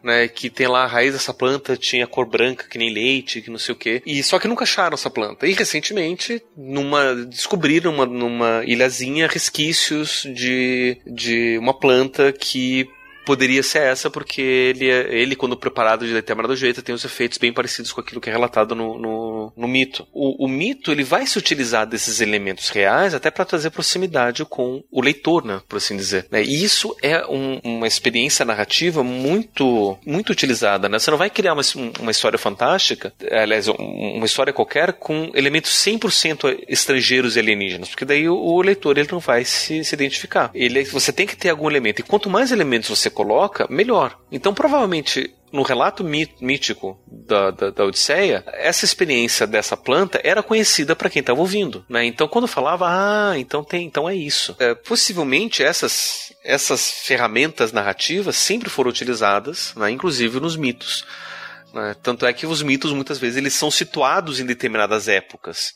né? Que tem lá a raiz dessa planta, tinha cor branca, que nem leite, que não sei o quê. E só que nunca acharam essa planta. E recentemente, numa, descobriram uma, numa ilhazinha resquícios de, de uma planta que poderia ser essa, porque ele, é, ele quando preparado de determinado jeito, tem os efeitos bem parecidos com aquilo que é relatado no, no, no mito. O, o, mito ele vai se utilizar desses elementos reais até para trazer proximidade com o leitor, né, por assim dizer. Né? E isso é um, uma experiência narrativa muito, muito utilizada. Né? Você não vai criar uma, uma história fantástica, aliás, uma história qualquer, com elementos 100% estrangeiros e alienígenas, porque daí o, o leitor ele não vai se, se identificar. Ele, você tem que ter algum elemento. E quanto mais elementos você coloca, melhor. Então, provavelmente, no relato mítico da, da, da, Odisseia, essa experiência dessa planta era conhecida para quem estava ouvindo. Né? Então, quando falava, ah, então tem, então é isso. É, possivelmente essas, essas ferramentas narrativas sempre foram utilizadas, né, inclusive nos mitos. Né? Tanto é que os mitos muitas vezes eles são situados em determinadas épocas.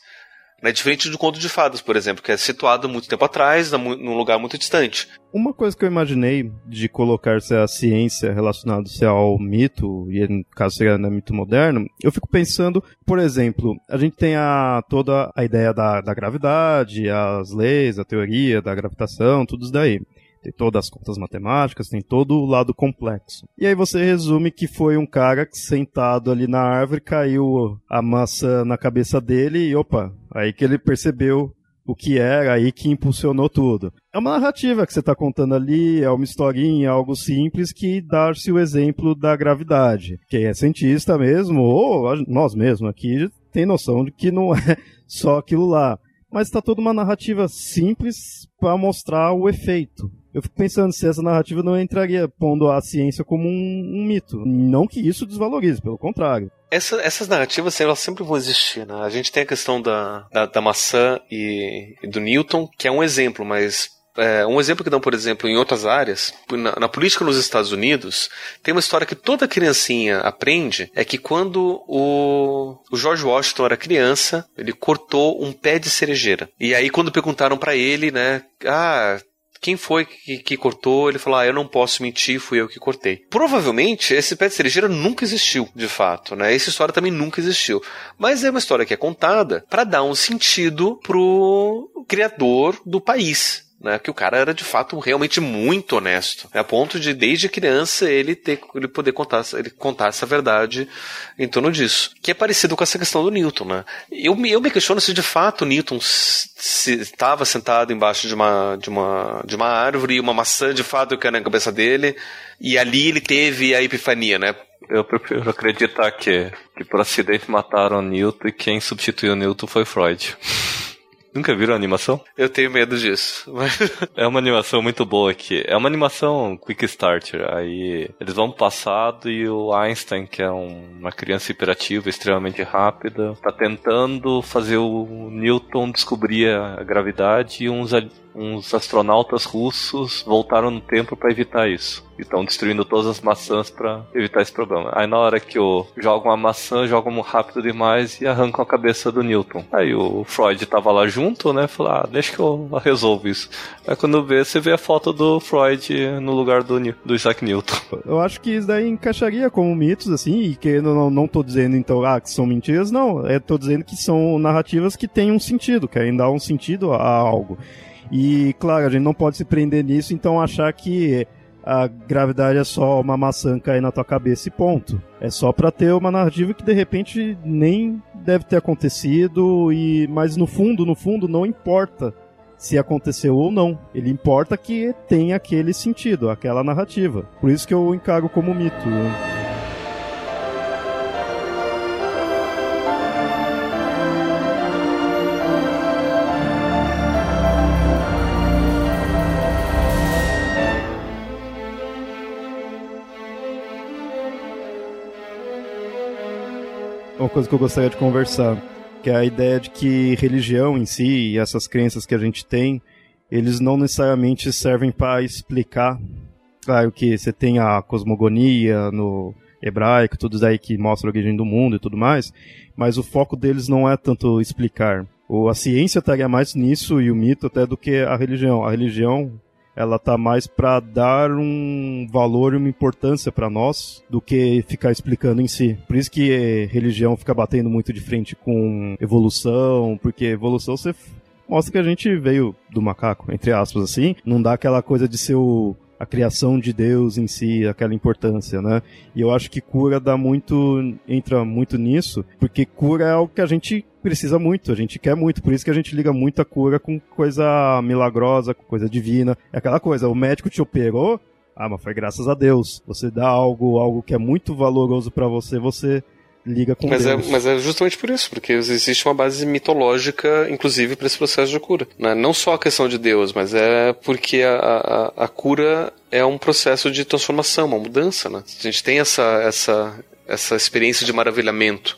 Né? Diferente do conto de fadas, por exemplo, que é situado muito tempo atrás, num lugar muito distante. Uma coisa que eu imaginei de colocar-se a ciência relacionada-se ao mito, e no caso seria no mito moderno, eu fico pensando, por exemplo, a gente tem a, toda a ideia da, da gravidade, as leis, a teoria da gravitação, tudo isso daí tem todas as contas matemáticas, tem todo o lado complexo. E aí você resume que foi um cara que sentado ali na árvore caiu a maçã na cabeça dele e opa, aí que ele percebeu o que era aí que impulsionou tudo. É uma narrativa que você está contando ali, é uma historinha, algo simples que dá-se o exemplo da gravidade. Quem é cientista mesmo, ou nós mesmos aqui, tem noção de que não [laughs] é só aquilo lá. Mas está toda uma narrativa simples para mostrar o efeito. Eu fico pensando se essa narrativa não entraria pondo a ciência como um, um mito. Não que isso desvalorize, pelo contrário. Essa, essas narrativas elas sempre vão existir. Né? A gente tem a questão da, da, da maçã e, e, do Newton, que é um exemplo, mas é, um exemplo que dão, por exemplo, em outras áreas, na, na, política nos Estados Unidos, tem uma história que toda criancinha aprende, é que quando o, o George Washington era criança, ele cortou um pé de cerejeira. E aí quando perguntaram para ele, né, ah, quem foi que, que, cortou? Ele falou: Ah, eu não posso mentir, fui eu que cortei. Provavelmente esse pé de cerejeira nunca existiu, de fato, né? Essa história também nunca existiu. Mas é uma história que é contada para dar um sentido pro criador do país né, que o cara era de fato realmente muito honesto, né, a ponto de desde criança ele ter ele poder contar ele contar essa verdade em torno disso, que é parecido com essa questão do Newton, né? Eu, eu me questiono se de fato Newton estava sentado embaixo de uma de uma de uma árvore e uma maçã de fato caiu na cabeça dele e ali ele teve a epifania, né? Eu prefiro acreditar que, que por acidente mataram Newton e quem substituiu Newton foi Freud. Nunca viram a animação? Eu tenho medo disso. [laughs] é uma animação muito boa aqui. É uma animação quick starter. Aí eles vão pro passado e o Einstein, que é um, uma criança hiperativa, extremamente rápida, tá tentando fazer o Newton descobrir a gravidade e uns uns astronautas russos voltaram no tempo para evitar isso. E estão destruindo todas as maçãs para evitar esse problema. Aí na hora que o jogam a maçã, jogam rápido demais e arrancam a cabeça do Newton. Aí o Freud tava lá junto, né? Falou, ah, deixa que eu resolvo isso. Aí quando vê, você vê a foto do Freud no lugar do, do Isaac Newton. Eu acho que isso daí encaixaria como mitos, assim, e que não, não tô dizendo então, ah, que são mentiras, não. Eu tô dizendo que são narrativas que têm um sentido, querem dar um sentido a algo. E, claro, a gente não pode se prender nisso, então achar que a gravidade é só uma maçã cair na tua cabeça e ponto. É só para ter uma narrativa que de repente nem deve ter acontecido e mas no fundo, no fundo não importa se aconteceu ou não. Ele importa que tem aquele sentido, aquela narrativa. Por isso que eu encaro como mito. Né? Coisa que eu gostaria de conversar, que é a ideia de que religião em si e essas crenças que a gente tem, eles não necessariamente servem para explicar. Claro que você tem a cosmogonia no hebraico, tudo isso aí que mostra a origem do mundo e tudo mais, mas o foco deles não é tanto explicar. a ciência estaria mais nisso e o mito até do que a religião. A religião ela tá mais para dar um valor e uma importância para nós do que ficar explicando em si. Por isso que religião fica batendo muito de frente com evolução, porque evolução você mostra que a gente veio do macaco, entre aspas assim, não dá aquela coisa de ser o a criação de Deus em si, aquela importância, né? E eu acho que cura dá muito, entra muito nisso, porque cura é algo que a gente precisa muito, a gente quer muito, por isso que a gente liga muito a cura com coisa milagrosa, com coisa divina. É aquela coisa, o médico te operou, ah, mas foi graças a Deus. Você dá algo, algo que é muito valoroso para você, você liga com mas é, Deus. É, mas é justamente por isso, porque existe uma base mitológica, inclusive, para esse processo de cura. Né? Não só a questão de Deus, mas é porque a, a, a cura é um processo de transformação, uma mudança. Né? A gente tem essa, essa, essa experiência de maravilhamento,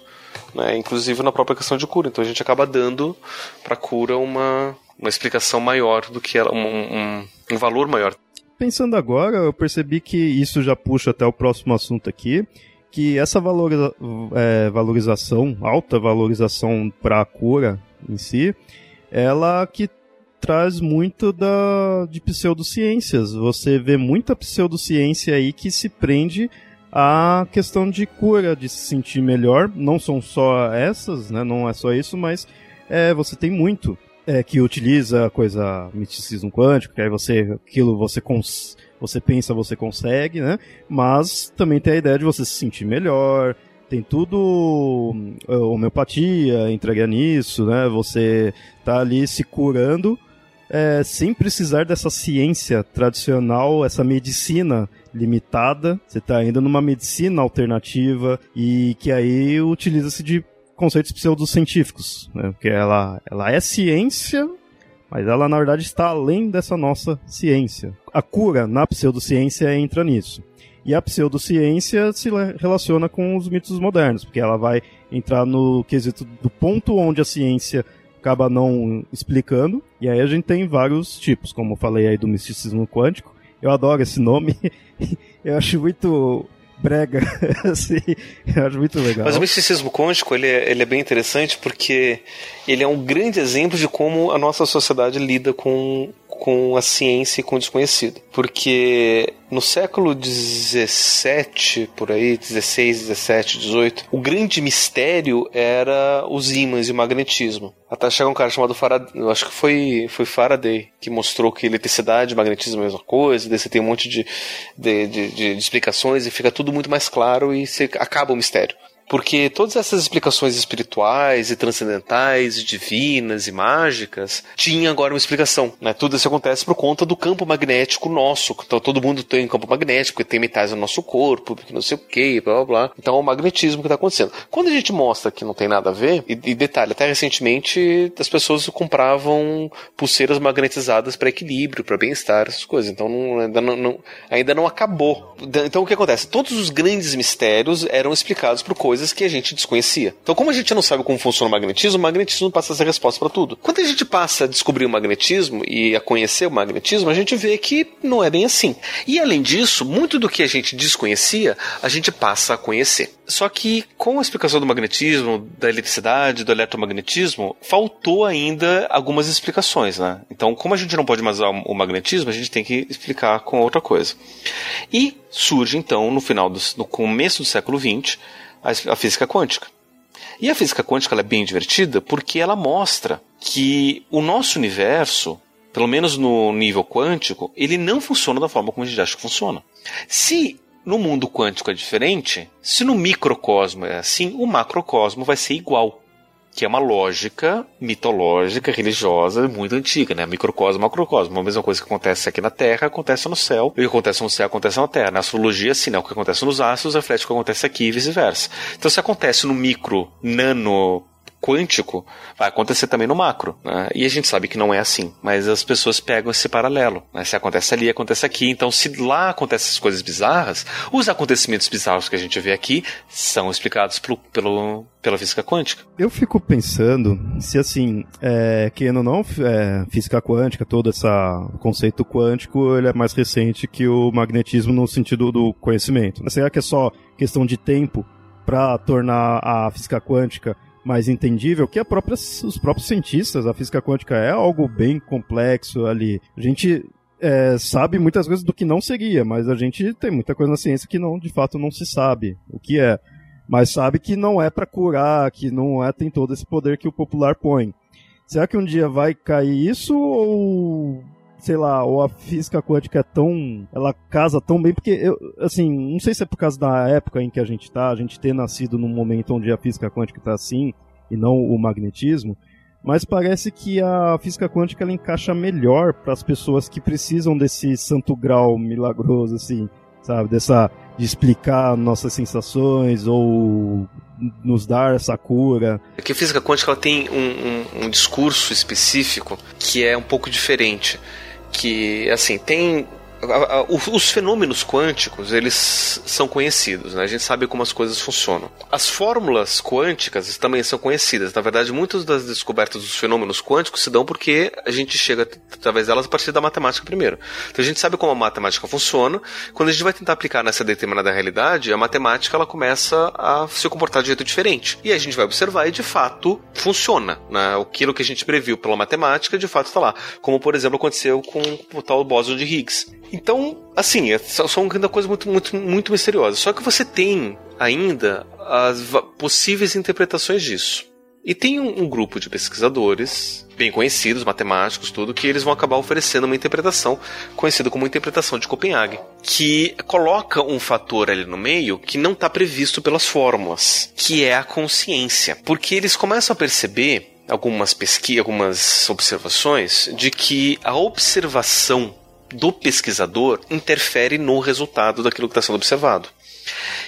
né? inclusive na própria questão de cura. Então a gente acaba dando para a cura uma, uma explicação maior do que ela, um, um, um valor maior. Pensando agora, eu percebi que isso já puxa até o próximo assunto aqui, que essa valoriza é, valorização, alta valorização para a cura em si, ela que traz muito da, de pseudociências. Você vê muita pseudociência aí que se prende à questão de cura, de se sentir melhor. Não são só essas, né? não é só isso, mas é, você tem muito é, que utiliza coisa misticismo quântico, que aí você, aquilo você cons você pensa, você consegue, né? Mas também tem a ideia de você se sentir melhor, tem tudo uh, homeopatia entrega nisso, né? Você tá ali se curando é, sem precisar dessa ciência tradicional, essa medicina limitada. Você está indo numa medicina alternativa e que aí utiliza-se de conceitos pseudocientíficos, né? Porque ela, ela é ciência, mas ela na verdade está além dessa nossa ciência. A cura na pseudociência entra nisso. E a pseudociência se relaciona com os mitos modernos, porque ela vai entrar no quesito do ponto onde a ciência acaba não explicando. E aí a gente tem vários tipos, como eu falei aí do misticismo quântico. Eu adoro esse nome. [laughs] eu acho muito brega, [laughs] assim, eu acho muito legal. Mas o misticismo quântico, ele é, ele é bem interessante porque ele é um grande exemplo de como a nossa sociedade lida com com a ciência e com o desconhecido. Porque no século 17, por aí, 16, 17, 18, o grande mistério era os ímãs e o magnetismo. Até chegar um cara chamado Faraday, eu acho que foi, foi Faraday, que mostrou que eletricidade e magnetismo é a mesma coisa, daí você tem um monte de, de, de, de explicações e fica tudo muito mais claro e você acaba o mistério. Porque todas essas explicações espirituais e transcendentais, e divinas e mágicas, tinham agora uma explicação. Né? Tudo isso acontece por conta do campo magnético nosso. Então todo mundo tem um campo magnético, tem metais no nosso corpo, não sei o que, blá blá blá. Então é o magnetismo que está acontecendo. Quando a gente mostra que não tem nada a ver, e, e detalhe, até recentemente as pessoas compravam pulseiras magnetizadas para equilíbrio, para bem-estar, essas coisas. Então não, ainda, não, não, ainda não acabou. Então o que acontece? Todos os grandes mistérios eram explicados por coisas coisas que a gente desconhecia. Então, como a gente não sabe como funciona o magnetismo, o magnetismo passa a ser resposta para tudo. Quando a gente passa a descobrir o magnetismo e a conhecer o magnetismo, a gente vê que não é bem assim. E além disso, muito do que a gente desconhecia, a gente passa a conhecer. Só que com a explicação do magnetismo, da eletricidade, do eletromagnetismo, faltou ainda algumas explicações, né? Então, como a gente não pode mais usar o magnetismo, a gente tem que explicar com outra coisa. E surge então no final do, no começo do século XX a física quântica. E a física quântica é bem divertida porque ela mostra que o nosso universo, pelo menos no nível quântico, ele não funciona da forma como a gente acha que funciona. Se no mundo quântico é diferente, se no microcosmo é assim, o macrocosmo vai ser igual que é uma lógica mitológica, religiosa, muito antiga, né? Microcosmo, macrocosmo. A mesma coisa que acontece aqui na Terra, acontece no céu. E o que acontece no céu, acontece na Terra. Na astrologia, sim, né? O que acontece nos astros reflete o que acontece aqui e vice-versa. Então, se acontece no micro, nano, quântico vai acontecer também no macro. Né? E a gente sabe que não é assim, mas as pessoas pegam esse paralelo. Né? Se acontece ali, acontece aqui. Então, se lá acontecem essas coisas bizarras, os acontecimentos bizarros que a gente vê aqui são explicados pelo, pelo pela física quântica. Eu fico pensando se assim, é, querendo ou não, é, física quântica, todo esse conceito quântico, ele é mais recente que o magnetismo no sentido do conhecimento. Será que é só questão de tempo para tornar a física quântica mais entendível que própria, os próprios cientistas. A física quântica é algo bem complexo ali. A gente é, sabe muitas coisas do que não seria, mas a gente tem muita coisa na ciência que não, de fato, não se sabe o que é. Mas sabe que não é para curar, que não é tem todo esse poder que o popular põe. Será que um dia vai cair isso ou sei lá, ou a física quântica é tão. Ela casa tão bem, porque eu, assim, não sei se é por causa da época em que a gente tá, a gente ter nascido num momento onde a física quântica tá assim, e não o magnetismo, mas parece que a física quântica ela encaixa melhor para as pessoas que precisam desse santo grau milagroso, assim, sabe? Dessa. de explicar nossas sensações ou nos dar essa cura. É que a física quântica ela tem um, um, um discurso específico que é um pouco diferente. Que, assim, tem os fenômenos quânticos eles são conhecidos, né? a gente sabe como as coisas funcionam. As fórmulas quânticas também são conhecidas. Na verdade, muitas das descobertas dos fenômenos quânticos se dão porque a gente chega através delas a partir da matemática primeiro. Então a gente sabe como a matemática funciona. Quando a gente vai tentar aplicar nessa determinada realidade, a matemática ela começa a se comportar de jeito diferente. E a gente vai observar e de fato funciona. Né? Aquilo que a gente previu pela matemática de fato está lá. Como por exemplo aconteceu com o tal bóson de Higgs. Então, assim, é só uma coisa muito, muito, muito misteriosa. Só que você tem ainda as possíveis interpretações disso. E tem um, um, grupo de pesquisadores, bem conhecidos, matemáticos, tudo, que eles vão acabar oferecendo uma interpretação conhecida como interpretação de Copenhague, que coloca um fator ali no meio que não está previsto pelas fórmulas, que é a consciência. Porque eles começam a perceber algumas pesquisas, algumas observações de que a observação do pesquisador interfere no resultado daquilo que está sendo observado.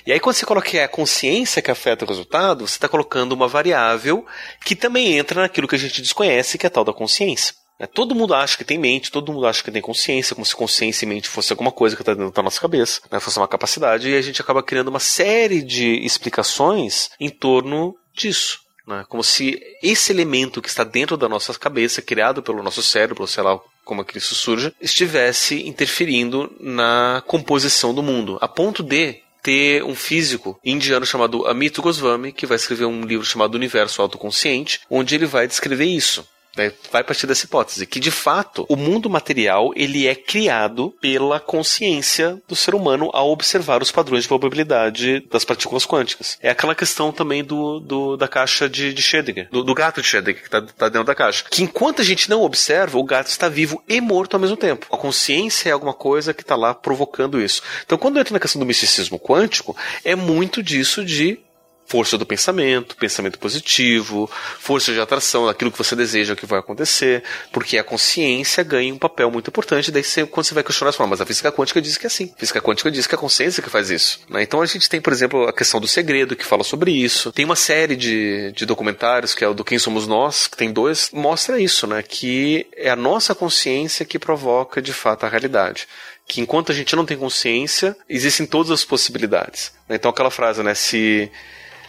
E aí, quando você coloca que é a consciência que afeta o resultado, você está colocando uma variável que também entra naquilo que a gente desconhece, que é a tal da consciência. É, todo mundo acha que tem mente, todo mundo acha que tem consciência, como se consciência e mente fosse alguma coisa que está dentro da nossa cabeça, né, fosse uma capacidade, e a gente acaba criando uma série de explicações em torno disso. Né, como se esse elemento que está dentro da nossa cabeça, criado pelo nosso cérebro, sei lá como que isso surge, estivesse interferindo na composição do mundo, a ponto de ter um físico indiano chamado Amita Goswami, que vai escrever um livro chamado Universo Autoconsciente, onde ele vai descrever isso. Né, vai partir dessa hipótese que de fato o mundo material ele é criado pela consciência do ser humano ao observar os padrões de probabilidade das partículas quânticas. É aquela questão também do, do da caixa de, de Schrödinger, do, do, gato de Schrödinger que está tá dentro da caixa, que enquanto a gente não observa o gato está vivo e morto ao mesmo tempo. A consciência é alguma coisa que está lá provocando isso. Então quando entra na questão do misticismo quântico é muito disso de força do pensamento, pensamento positivo, força de atração, aquilo que você deseja que vai acontecer, porque a consciência ganha um papel muito importante. Daí você, quando você vai questionar, você fala, mas a física quântica diz que é assim. A física quântica diz que é a consciência que faz isso. Né? Então a gente tem, por exemplo, a questão do segredo, que fala sobre isso. Tem uma série de, de documentários, que é o do Quem Somos Nós, que tem dois, mostra isso, né? Que é a nossa consciência que provoca, de fato, a realidade que enquanto a gente não tem consciência, existem todas as possibilidades. Então aquela frase, né, se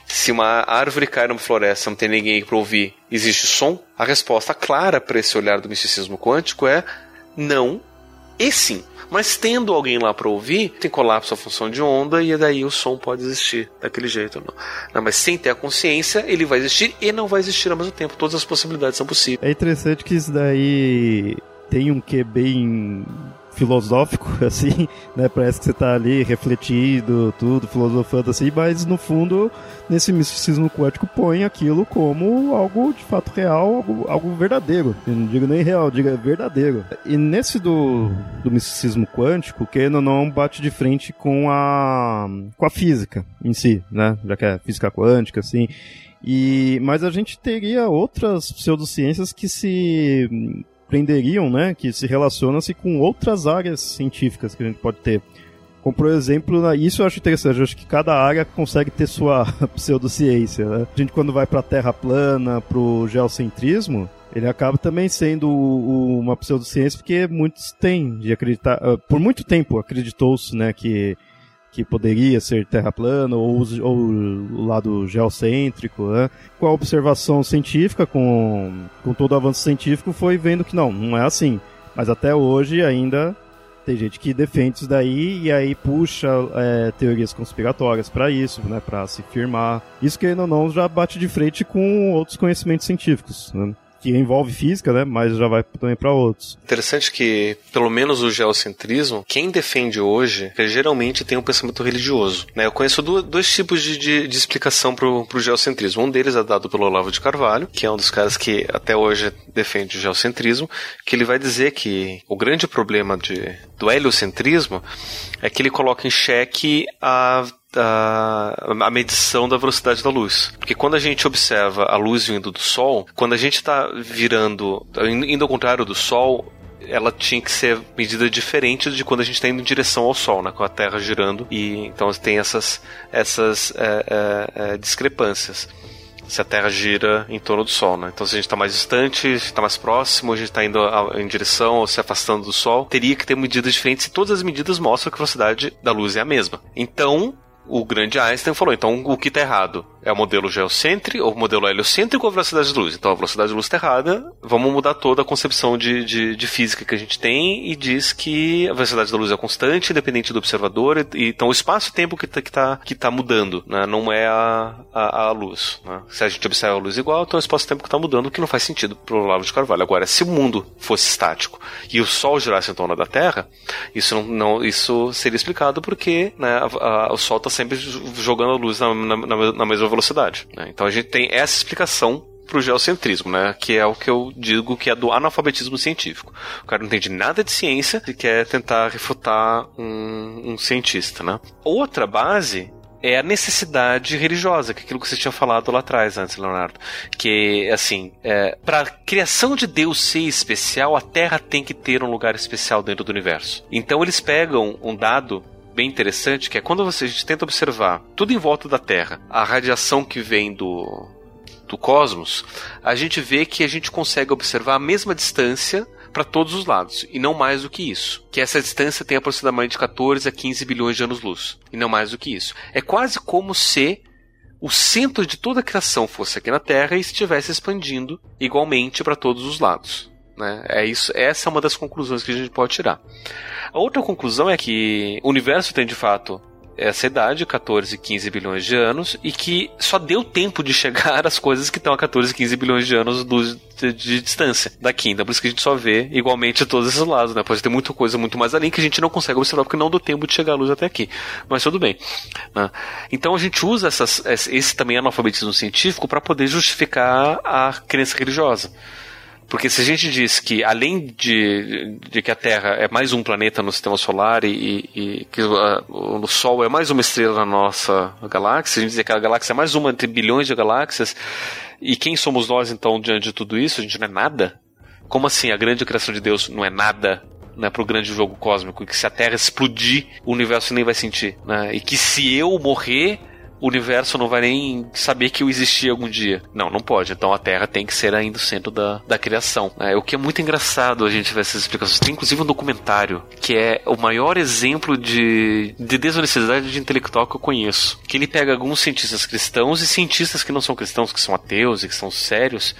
se uma árvore cai numa floresta, não tem ninguém para ouvir, existe som? A resposta clara para esse olhar do misticismo quântico é não e sim. Mas tendo alguém lá para ouvir, tem colapso a função de onda e daí o som pode existir daquele jeito. Não. não. mas sem ter a consciência, ele vai existir e não vai existir ao mesmo tempo. Todas as possibilidades são possíveis. É interessante que isso daí tem um que bem filosófico, [laughs] assim, né? Parece que você está ali refletindo, tudo, filosofando assim, mas no fundo, nesse misticismo quântico, põe aquilo como algo de fato real, algo, algo verdadeiro. Eu não digo nem real, digo verdadeiro. E nesse do, do misticismo quântico, que não, não bate de frente com a, com a física em si, né? Já que é física quântica, assim. E, mas a gente teria outras pseudociências que se prenderiam, né, que se relacionam-se com outras áreas científicas que a gente pode ter. Como, por exemplo, isso eu acho interessante, eu acho que cada área consegue ter sua [laughs] pseudociência. Né? A gente, quando vai para a Terra plana, para o geocentrismo, ele acaba também sendo uma pseudociência porque muitos têm de acreditar. Uh, por muito tempo acreditou-se né, que que poderia ser terra plana ou, ou o lado geocêntrico, né? com a observação científica, com, com todo o avanço científico, foi vendo que não, não é assim. Mas até hoje ainda tem gente que defende isso daí e aí puxa é, teorias conspiratórias para isso, né, para se firmar. Isso que ainda não já bate de frente com outros conhecimentos científicos. Né? Que envolve física, né? Mas já vai também para outros. Interessante que, pelo menos o geocentrismo, quem defende hoje, geralmente tem um pensamento religioso. Né? Eu conheço dois tipos de, de, de explicação pro, pro geocentrismo. Um deles é dado pelo Olavo de Carvalho, que é um dos caras que até hoje defende o geocentrismo, que ele vai dizer que o grande problema de, do heliocentrismo é que ele coloca em xeque a a, a medição da velocidade da luz. Porque quando a gente observa a luz vindo do Sol, quando a gente está virando, indo ao contrário do Sol, ela tinha que ser medida diferente de quando a gente está indo em direção ao Sol, né, com a Terra girando. E então tem essas, essas é, é, é discrepâncias se a Terra gira em torno do Sol, né? Então, se a gente está mais distante, está mais próximo, a gente está indo em direção ou se afastando do Sol, teria que ter medidas diferentes e todas as medidas mostram que a velocidade da luz é a mesma. Então, o grande Einstein falou, então o que está errado? É o modelo geocêntrico ou o modelo heliocêntrico ou a velocidade de luz? Então a velocidade de luz está errada, vamos mudar toda a concepção de, de, de, física que a gente tem e diz que a velocidade da luz é constante, independente do observador, e, então o espaço-tempo que está que tá, que tá mudando, né? não é a, a, a luz. Né? Se a gente observa a luz igual, então o espaço-tempo que está mudando, o que não faz sentido para o Olavo de Carvalho. Agora, se o mundo fosse estático e o Sol girasse em torno da Terra, isso, não, não isso seria explicado porque né, a, a, o Sol está sempre jogando a luz na, na, na mesma velocidade. Né? Então a gente tem essa explicação para o geocentrismo, né? Que é o que eu digo que é do analfabetismo científico. O cara não entende nada de ciência e quer tentar refutar um, um cientista, né? Outra base é a necessidade religiosa, que é aquilo que você tinha falado lá atrás antes, Leonardo. Que, assim, é, para a criação de Deus ser especial, a Terra tem que ter um lugar especial dentro do universo. Então eles pegam um dado bem interessante, que é quando você, a gente tenta observar tudo em volta da Terra, a radiação que vem do, do cosmos, a gente vê que a gente consegue observar a mesma distância para todos os lados, e não mais do que isso. Que essa distância tem aproximadamente 14 a 15 bilhões de anos-luz, e não mais do que isso. É quase como se o centro de toda a criação fosse aqui na Terra e estivesse expandindo igualmente para todos os lados. Né? É isso, essa é uma das conclusões que a gente pode tirar. A outra conclusão é que o universo tem de fato essa idade, 14, 15 bilhões de anos, e que só deu tempo de chegar [laughs] às coisas que estão a 14, 15 bilhões de anos de, de, distância daqui. Então por isso que a gente só vê igualmente todos esses lados, né? Pode ter muita coisa muito mais além que a gente não consegue observar porque não deu tempo de chegar a luz até aqui. Mas tudo bem. Né? Então a gente usa essas, esse também analfabetismo científico para poder justificar a crença religiosa. Porque se a gente diz que, além de, de que a Terra é mais um planeta no sistema solar e, e que o, o Sol é mais uma estrela na nossa galáxia, a gente diz que a galáxia é mais uma entre bilhões de galáxias, e quem somos nós então diante de tudo isso? A gente não é nada? Como assim a grande criação de Deus não é nada né, para o grande jogo cósmico, que se a Terra explodir, o universo nem vai sentir, né? E que se eu morrer, o universo não vai nem saber que eu existi algum dia. Não, não pode. Então a Terra tem que ser ainda o centro da, da criação. É, o que é muito engraçado a gente ver essas explicações. Tem inclusive um documentário que é o maior exemplo de, de desonestidade de intelectual que eu conheço. Que ele pega alguns cientistas cristãos e cientistas que não são cristãos, que são ateus e que são sérios,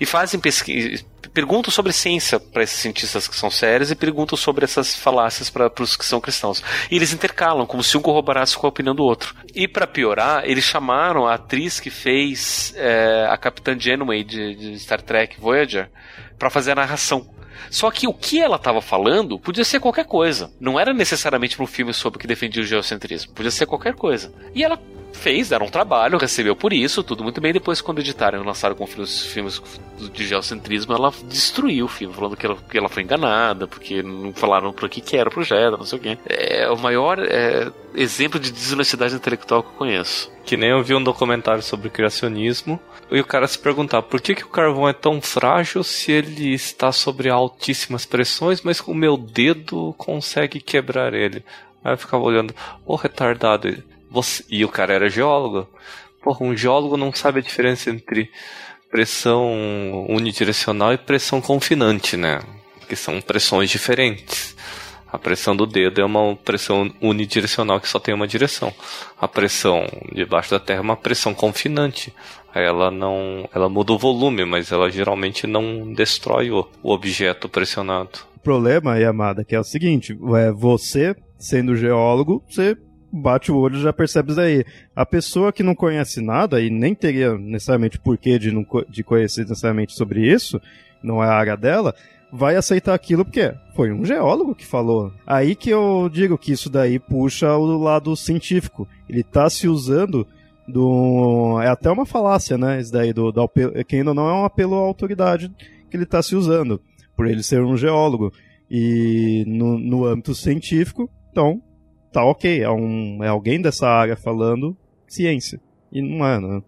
e fazem pesquisa perguntam sobre ciência para esses cientistas que são sérios e perguntam sobre essas falácias para os que são cristãos. E eles intercalam, como se um corroborasse com a opinião do outro. E para piorar, eles chamaram a atriz que fez é, a Capitã Janeway de, de Star Trek Voyager para fazer a narração. Só que o que ela estava falando podia ser qualquer coisa. Não era necessariamente um filme sobre o que defendia o geocentrismo. Podia ser qualquer coisa. E ela fez, deram um trabalho, recebeu por isso, tudo muito bem. Depois, quando editaram e lançaram com filmes, filmes de geocentrismo, ela destruiu o filme, falando que ela, que ela foi enganada, porque não falaram para que, que era o projeto, não sei o quê. É o maior é, exemplo de desonestidade intelectual que eu conheço. Que nem eu vi um documentário sobre criacionismo e o cara se perguntar por que, que o carvão é tão frágil se ele está sobre altíssimas pressões, mas o meu dedo consegue quebrar ele. Aí eu ficava olhando, ô oh, retardado, você... E o cara era geólogo. Porra, um geólogo não sabe a diferença entre pressão unidirecional e pressão confinante, né? Que são pressões diferentes. A pressão do dedo é uma pressão unidirecional que só tem uma direção. A pressão debaixo da terra é uma pressão confinante. Ela não, ela muda o volume, mas ela geralmente não destrói o, o objeto pressionado. O problema, Yamada, que é o seguinte, é você sendo geólogo, você bate o olho já percebe isso daí. A pessoa que não conhece nada e nem teria necessariamente porquê de, não, de conhecer necessariamente sobre isso, não é a área dela, vai aceitar aquilo porque foi um geólogo que falou. Aí que eu digo que isso daí puxa o lado científico. Ele está se usando do. É até uma falácia, né? Isso daí, do, do que ainda não é um apelo à autoridade que ele está se usando, por ele ser um geólogo. E no, no âmbito científico, então tá ok, é, um, é alguém dessa área falando ciência. E não é, né?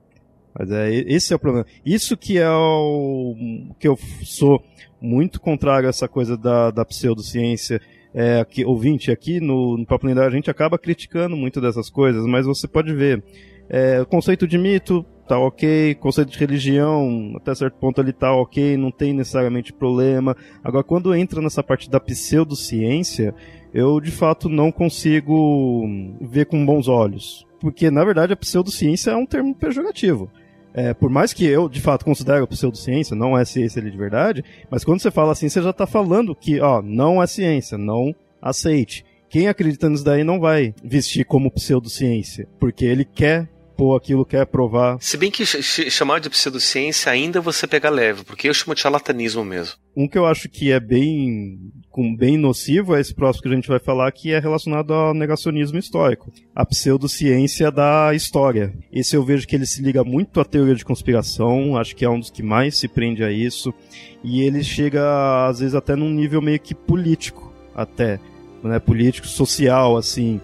Mas é, esse é o problema. Isso que é o que eu sou muito contrário a essa coisa da, da pseudociência. É, aqui, ouvinte, aqui no, no Papo Lendário a gente acaba criticando muito dessas coisas, mas você pode ver. É, conceito de mito tá ok, conceito de religião até certo ponto ele tá ok, não tem necessariamente problema. Agora, quando entra nessa parte da pseudociência, eu de fato não consigo ver com bons olhos. Porque, na verdade, a pseudociência é um termo pejorativo. É, por mais que eu, de fato, considere a pseudociência, não é ciência de verdade, mas quando você fala assim, você já está falando que, ó, não é ciência, não aceite. Quem acredita nisso daí não vai vestir como pseudociência, porque ele quer pôr aquilo, quer provar. Se bem que ch chamar de pseudociência ainda você pega leve, porque eu chamo de charlatanismo mesmo. Um que eu acho que é bem com bem nocivo é esse próximo que a gente vai falar, que é relacionado ao negacionismo histórico. A pseudociência da história. Esse eu vejo que ele se liga muito à teoria de conspiração, acho que é um dos que mais se prende a isso. E ele chega, às vezes, até num nível meio que político, até. Né, político, social, assim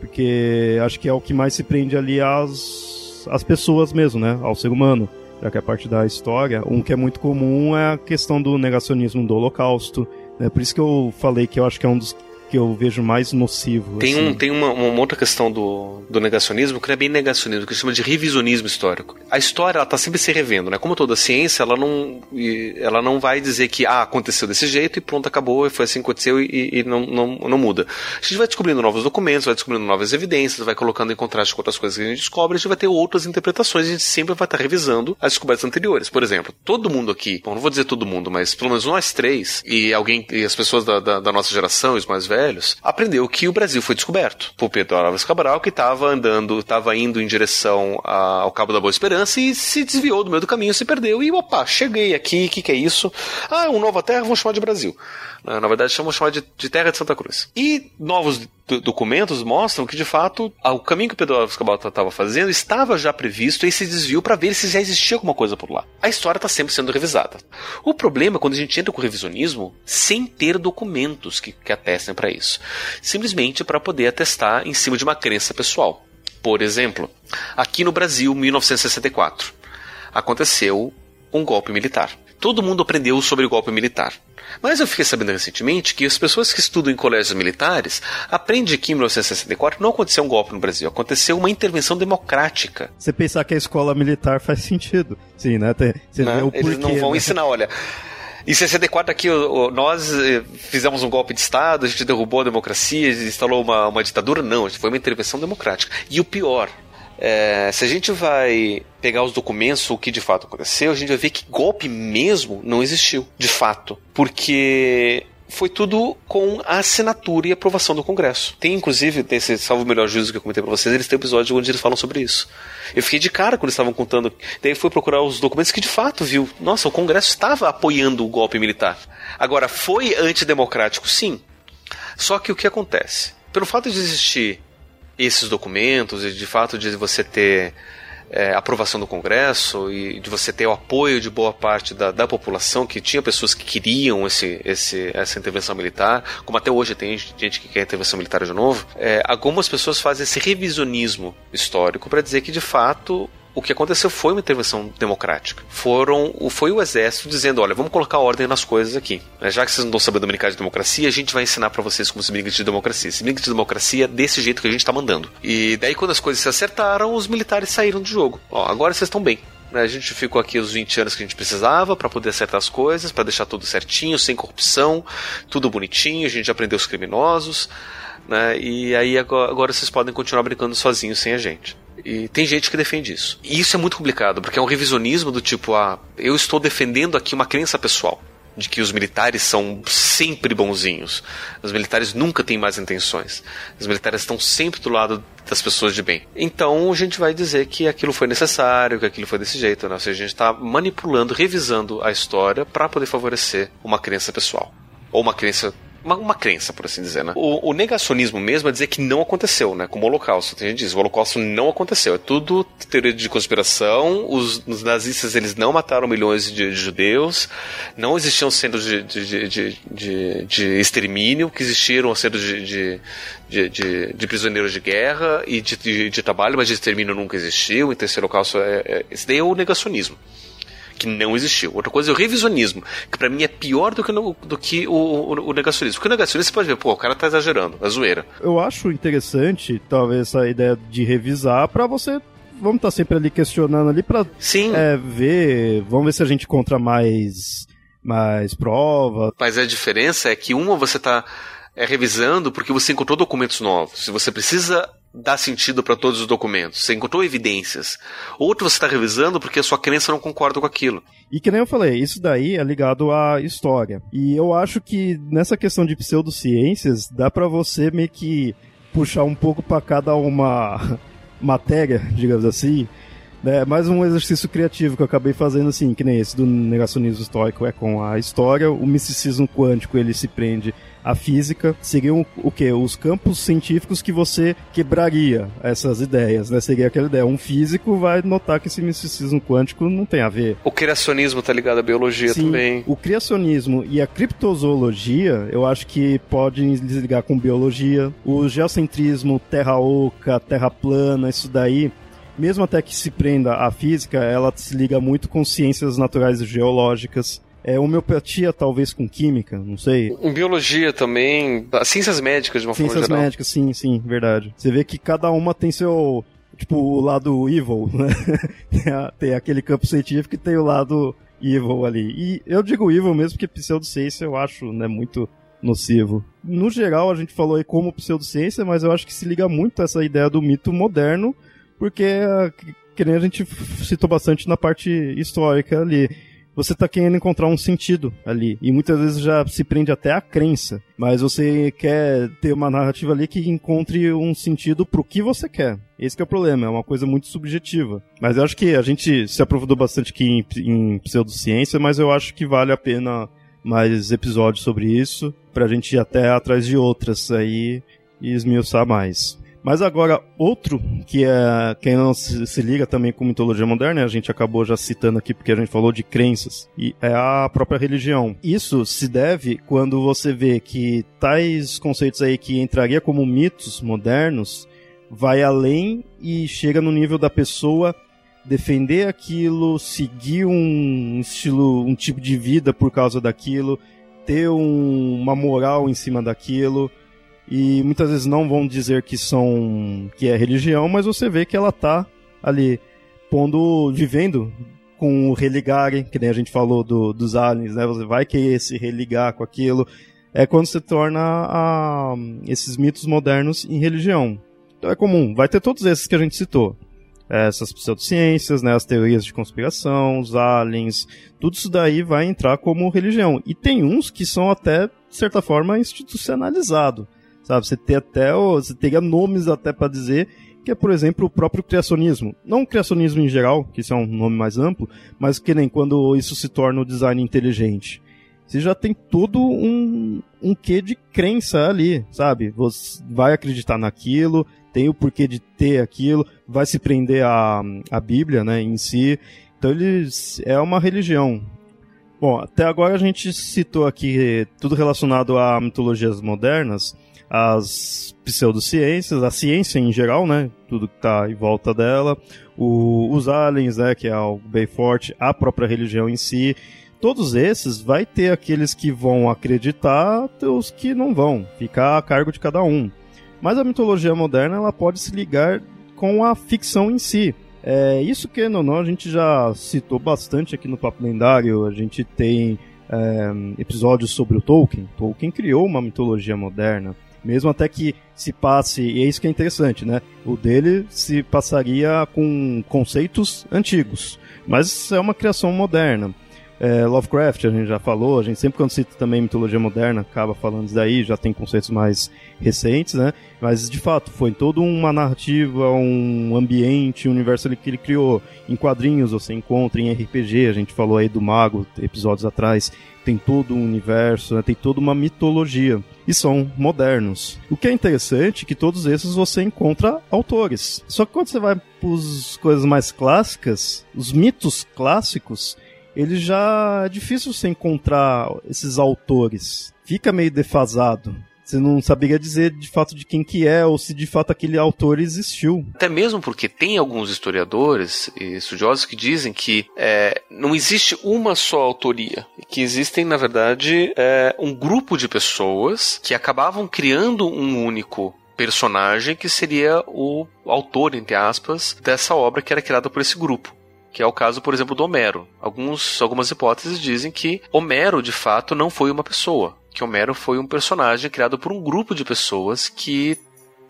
porque acho que é o que mais se prende ali às, às pessoas mesmo, né? Ao ser humano. Já que é parte da história. Um que é muito comum é a questão do negacionismo do holocausto. Né? Por isso que eu falei que eu acho que é um dos que eu vejo mais nocivo. Tem, assim. um, tem uma, uma, outra questão do, do negacionismo que não é bem negacionismo, que chama de revisionismo histórico. A história ela está sempre se revendo, né? Como toda ciência, ela não, ela não vai dizer que ah, aconteceu desse jeito e pronto, acabou, e foi assim que aconteceu e, e não, não, não muda. A gente vai descobrindo novos documentos, vai descobrindo novas evidências, vai colocando em contraste com outras coisas que a gente descobre, a gente vai ter outras interpretações, a gente sempre vai estar revisando as descobertas anteriores. Por exemplo, todo mundo aqui, bom, não vou dizer todo mundo, mas pelo menos nós três, e alguém, e as pessoas da, da, da nossa geração, os mais velhos, aprendeu que o Brasil foi descoberto por Pedro Álvares Cabral, que estava andando, estava indo em direção ao Cabo da Boa Esperança e se desviou do meio do caminho, se perdeu e opa, cheguei aqui, o que, que é isso? Ah, um Nova Terra, vamos chamar de Brasil. Na verdade, vamos chamar de, de Terra de Santa Cruz. E novos documentos mostram que, de fato, o caminho que Pedro Álvares Cabral estava fazendo estava já previsto e se desviou para ver se já existia alguma coisa por lá. A história está sempre sendo revisada. O problema é quando a gente entra com o revisionismo sem ter documentos que, que atestem para isso. Simplesmente para poder atestar em cima de uma crença pessoal. Por exemplo, aqui no Brasil, 1964, aconteceu um golpe militar. Todo mundo aprendeu sobre o golpe militar. Mas eu fiquei sabendo recentemente que as pessoas que estudam em colégios militares aprendem que em 1964 não aconteceu um golpe no Brasil, aconteceu uma intervenção democrática. Você pensar que a escola militar faz sentido. Sim, né? Tem, né? Porquê, Eles não vão né? ensinar, olha. Em 64 aqui nós eh, fizemos um golpe de Estado, a gente derrubou a democracia, instalou uma, uma ditadura. Não, foi uma intervenção democrática. E o pior, é, se a gente vai pegar os documentos, o que de fato aconteceu, a gente vai ver que golpe mesmo não existiu, de fato. Porque foi tudo com a assinatura e aprovação do Congresso. Tem, inclusive, esse Salvo Melhor Juízo que eu comentei pra vocês, eles têm um episódio onde eles falam sobre isso. Eu fiquei de cara quando eles estavam contando. Daí fui procurar os documentos que de fato viu. Nossa, o Congresso estava apoiando o golpe militar. Agora, foi antidemocrático? Sim. Só que o que acontece? Pelo fato de existir esses documentos e de fato de você ter é, aprovação do Congresso e de você ter o apoio de boa parte da, da população, que tinha pessoas que queriam esse, esse, essa intervenção militar, como até hoje tem gente que quer intervenção militar de novo, é, algumas pessoas fazem esse revisionismo histórico para dizer que de fato o que aconteceu foi uma intervenção democrática. Foram, foi o exército dizendo, olha, vamos colocar ordem nas coisas aqui. Né, já que vocês não estão sabendo brincar de democracia, a gente vai ensinar para vocês como se brinca de democracia. Se brinca de democracia desse jeito que a gente está mandando. E daí quando as coisas se acertaram, os militares saíram do jogo. Ó, agora vocês estão bem. Né, a gente ficou aqui os 20 anos que a gente precisava para poder acertar as coisas, para deixar tudo certinho, sem corrupção, tudo bonitinho, a gente aprendeu os criminosos, né? E aí agora vocês podem continuar brincando sozinhos sem a gente. E tem gente que defende isso. E isso é muito complicado, porque é um revisionismo do tipo, ah, eu estou defendendo aqui uma crença pessoal de que os militares são sempre bonzinhos. Os militares nunca têm más intenções. Os militares estão sempre do lado das pessoas de bem. Então a gente vai dizer que aquilo foi necessário, que aquilo foi desse jeito, né? Ou seja, a gente está manipulando, revisando a história para poder favorecer uma crença pessoal ou uma crença uma, uma crença, por assim dizer, né? O, o, negacionismo mesmo é dizer que não aconteceu, né? Como o Holocausto. Tem gente que diz, o Holocausto não aconteceu. É tudo teoria de conspiração. Os, os nazistas, eles não mataram milhões de, de judeus. Não existiam centros de, de, de, de, extermínio, que existiram centros de, de, prisioneiros de guerra e de, trabalho, mas de extermínio nunca existiu. Então esse holocausto é, é, esse daí é o negacionismo que não existiu. Outra coisa é o revisionismo, que para mim é pior do que, no, do que o, o, o, negacionismo. Porque o negacionismo você pode ver, pô, o cara tá exagerando, é zoeira. Eu acho interessante, talvez, essa ideia de revisar para você vamos estar tá sempre ali questionando ali para é, ver, vamos ver se a gente encontra mais mais prova. Mas a diferença é que uma você está é, revisando porque você encontrou documentos novos. Se você precisa dar sentido para todos os documentos, você encontrou evidências. Outro você está revisando porque a sua crença não concorda com aquilo. E que nem eu falei, isso daí é ligado à história. E eu acho que nessa questão de pseudociências, dá para você meio que puxar um pouco para cada uma [laughs] matéria, digamos assim, é mais um exercício criativo que eu acabei fazendo assim, que nem esse do negacionismo histórico é com a história, o misticismo quântico ele se prende à física, seriam o que? Os campos científicos que você quebraria essas ideias, né? Seria aquela ideia, um físico vai notar que esse misticismo quântico não tem a ver. O criacionismo tá ligado à biologia Sim, também. O criacionismo e a criptozoologia, eu acho que podem desligar com biologia. O geocentrismo, terra oca, terra plana, isso daí mesmo até que se prenda à física, ela se liga muito com ciências naturais e geológicas. É, homeopatia, talvez com química, não sei. Em biologia também, ciências médicas de uma ciências forma geral. Ciências médicas, sim, sim, verdade. Você vê que cada uma tem seu, tipo, o lado evil, [laughs] né? tem, a, tem, aquele campo científico e tem o lado evil ali. E eu digo evil mesmo porque pseudociência eu acho, né, muito nocivo. No geral, a gente falou aí como pseudociência, mas eu acho que se liga muito a essa ideia do mito moderno, porque, que nem a gente citou bastante na parte histórica ali, você está querendo encontrar um sentido ali. E muitas vezes já se prende até a crença. Mas você quer ter uma narrativa ali que encontre um sentido pro que você quer. Esse que é o problema, é uma coisa muito subjetiva. Mas eu acho que a gente se aprofundou bastante aqui em, em pseudociência, mas eu acho que vale a pena mais episódios sobre isso, pra gente ir até atrás de outras aí e esmiuçar mais. Mas agora, outro que é quem não se, se, liga também com mitologia moderna, a gente acabou já citando aqui porque a gente falou de crenças, e é a própria religião. Isso se deve quando você vê que tais conceitos aí que entraria como mitos modernos vai além e chega no nível da pessoa defender aquilo, seguir um estilo, um tipo de vida por causa daquilo, ter um, uma moral em cima daquilo e muitas vezes não vão dizer que são que é religião, mas você vê que ela tá ali pondo vivendo com o religar, que nem a gente falou do, dos aliens, né? Você vai querer se religar com aquilo. É quando se torna a, esses mitos modernos em religião. Então é comum, vai ter todos esses que a gente citou. Essas pseudociências, né, as teorias de conspiração, os aliens, tudo isso daí vai entrar como religião. E tem uns que são até, de certa forma, institucionalizado sabe? Você tem até, você teria nomes até para dizer que é, por exemplo, o próprio criacionismo. Não o criacionismo em geral, que isso é um nome mais amplo, mas que nem quando isso se torna o design inteligente. Você já tem todo um, um quê de crença ali, sabe? Você vai acreditar naquilo, tem o porquê de ter aquilo, vai se prender à, à Bíblia, né, em si. Então eles é uma religião. Bom, até agora a gente citou aqui tudo relacionado a mitologias modernas, as pseudociências, a ciência em geral, né? Tudo que está em volta dela, o, os aliens, né? Que é algo bem forte, a própria religião em si. Todos esses vai ter aqueles que vão acreditar, os que não vão, ficar a cargo de cada um. Mas a mitologia moderna ela pode se ligar com a ficção em si. É, isso que não, não a gente já citou bastante aqui no Papo Lendário. A gente tem é, episódios sobre o Tolkien. Tolkien criou uma mitologia moderna. Mesmo até que se passe, e é isso que é interessante, né? O dele se passaria com conceitos antigos, mas é uma criação moderna. É, Lovecraft, a gente já falou, a gente sempre quando cita também mitologia moderna acaba falando isso daí, já tem conceitos mais recentes, né? Mas de fato, foi toda uma narrativa, um ambiente, um universo que ele criou. Em quadrinhos você encontra, em RPG, a gente falou aí do Mago episódios atrás, tem todo um universo, né? tem toda uma mitologia. E são modernos. O que é interessante é que todos esses você encontra autores. Só que quando você vai para as coisas mais clássicas, os mitos clássicos, ele já é difícil você encontrar esses autores. Fica meio defasado. Você não saberia dizer de fato de quem que é ou se de fato aquele autor existiu. Até mesmo porque tem alguns historiadores e estudiosos que dizem que é, não existe uma só autoria, que existem na verdade é, um grupo de pessoas que acabavam criando um único personagem que seria o autor, entre aspas, dessa obra que era criada por esse grupo que é o caso, por exemplo, do Homero. Alguns, algumas hipóteses dizem que Homero, de fato, não foi uma pessoa, que Homero foi um personagem criado por um grupo de pessoas que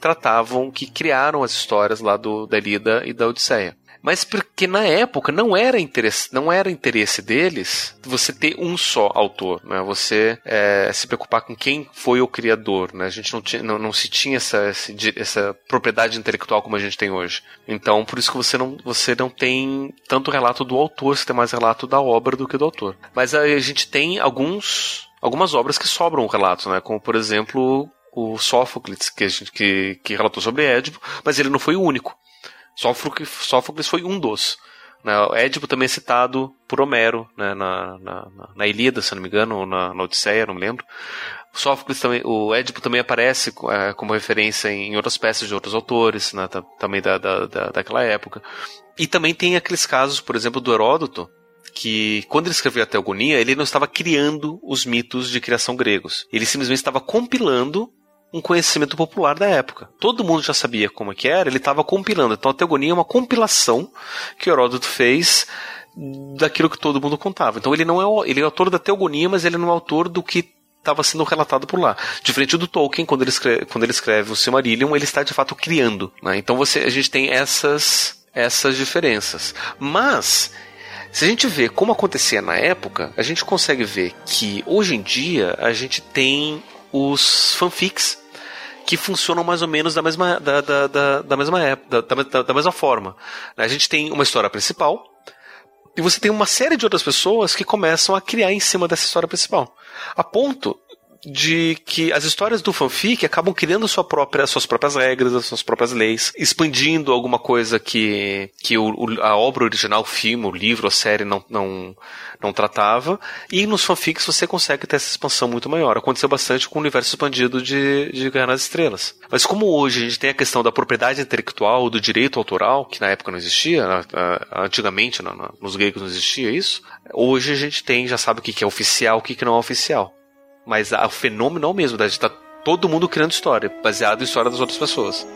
tratavam, que criaram as histórias lá do, da Ilíada e da Odisseia mas porque na época não era interesse, não era interesse deles você ter um só autor, né? Você é, se preocupar com quem foi o criador, né? A gente não, tinha, não, não se tinha essa, essa propriedade intelectual como a gente tem hoje. Então, por isso que você não, você não tem tanto relato do autor, você tem mais relato da obra do que do autor. Mas a gente tem alguns algumas obras que sobram o relato, né? Como por exemplo o Sófocles, que, que, que relatou sobre Édipo, mas ele não foi o único. Sófocles foi um dos. Né? Édipo também é citado por Homero né? na, na, na Ilíada, se não me engano, ou na, na Odisseia, não me lembro. O Sófocles também, o Édipo também aparece é, como referência em outras peças de outros autores, né? também da, da, da, daquela época. E também tem aqueles casos, por exemplo, do Heródoto, que quando ele escreveu a Teogonia, ele não estava criando os mitos de criação gregos. Ele simplesmente estava compilando um conhecimento popular da época. Todo mundo já sabia como é que era, ele estava compilando. Então a Teogonia é uma compilação que Heródoto fez daquilo que todo mundo contava. Então ele não é ele é autor da Teogonia, mas ele não é autor do que estava sendo relatado por lá. Diferente do Tolkien, quando ele escreve, quando ele escreve o Silmarillion, ele está de fato criando. Né? Então você, a gente tem essas essas diferenças. Mas se a gente vê como acontecia na época, a gente consegue ver que hoje em dia a gente tem os fanfics que funcionam mais ou menos da mesma, da, da, da, da mesma época, da, da, da mesma forma. A gente tem uma história principal, e você tem uma série de outras pessoas que começam a criar em cima dessa história principal. A ponto de que as histórias do fanfic acabam criando sua própria, suas próprias regras, as suas próprias leis, expandindo alguma coisa que, que o, a obra original, o filme, o livro, a série não, não, não tratava. E nos fanfics você consegue ter essa expansão muito maior. Aconteceu bastante com o universo expandido de, de Guerra nas Estrelas. Mas como hoje a gente tem a questão da propriedade intelectual, do direito autoral, que na época não existia, antigamente nos gregos não existia isso, hoje a gente tem, já sabe o que é oficial, o que não é oficial. Mas o fenômeno é o mesmo, gente tá todo mundo criando história, baseado em história das outras pessoas.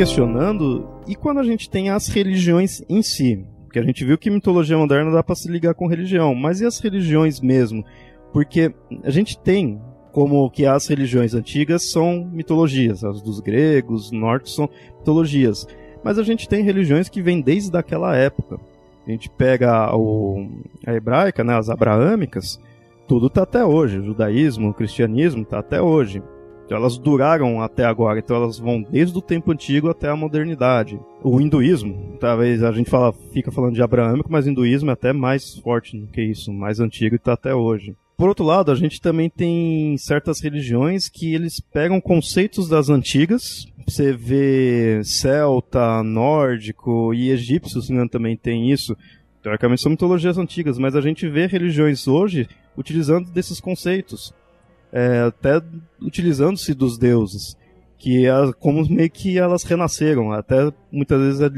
Questionando, e quando a gente tem as religiões em si? Porque a gente viu que mitologia moderna dá para se ligar com religião, mas e as religiões mesmo? Porque a gente tem como que as religiões antigas são mitologias, as dos gregos, norte são mitologias, mas a gente tem religiões que vêm desde aquela época. A gente pega o, a hebraica, né, as abraâmicas, tudo está até hoje. O judaísmo, o cristianismo está até hoje. Então elas duraram até agora, então elas vão desde o tempo antigo até a modernidade. O hinduísmo, talvez a gente fala, fica falando de abraâmico, mas o hinduísmo é até mais forte do que isso, mais antigo e está até hoje. Por outro lado, a gente também tem certas religiões que eles pegam conceitos das antigas. Você vê celta, nórdico e egípcio, se não também tem isso. Teoricamente são mitologias antigas, mas a gente vê religiões hoje utilizando desses conceitos é, até utilizando-se dos deuses, que é como meio que elas renasceram, até muitas vezes é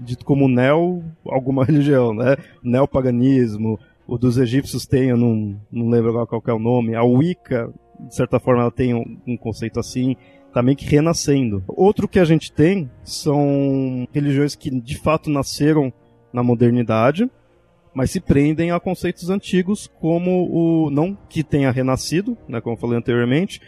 dito como neo alguma [laughs] religião, né? Neopaganismo, o dos egípcios tem, eu não, não lembro agora qual é o nome, a Wicca, de certa forma ela tem um, um conceito assim, Tá meio que renascendo. Outro que a gente tem são religiões que de fato nasceram na modernidade, mas se prendem a conceitos antigos como o não que tenha renascido, né, como eu falei anteriormente,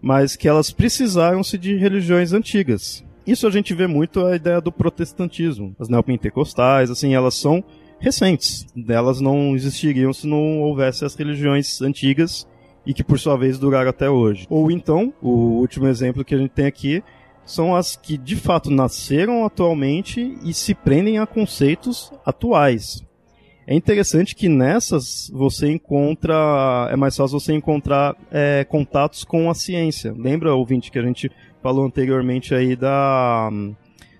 mas que elas precisaram-se de religiões antigas. Isso a gente vê muito a ideia do protestantismo. As neopentecostais, assim, elas são recentes. Elas não existiriam se não houvesse as religiões antigas e que por sua vez duraram até hoje. Ou então, o último exemplo que a gente tem aqui são as que de fato nasceram atualmente e se prendem a conceitos atuais. É interessante que nessas você encontra. É mais fácil você encontrar é, contatos com a ciência. Lembra, ouvinte, que a gente falou anteriormente aí da,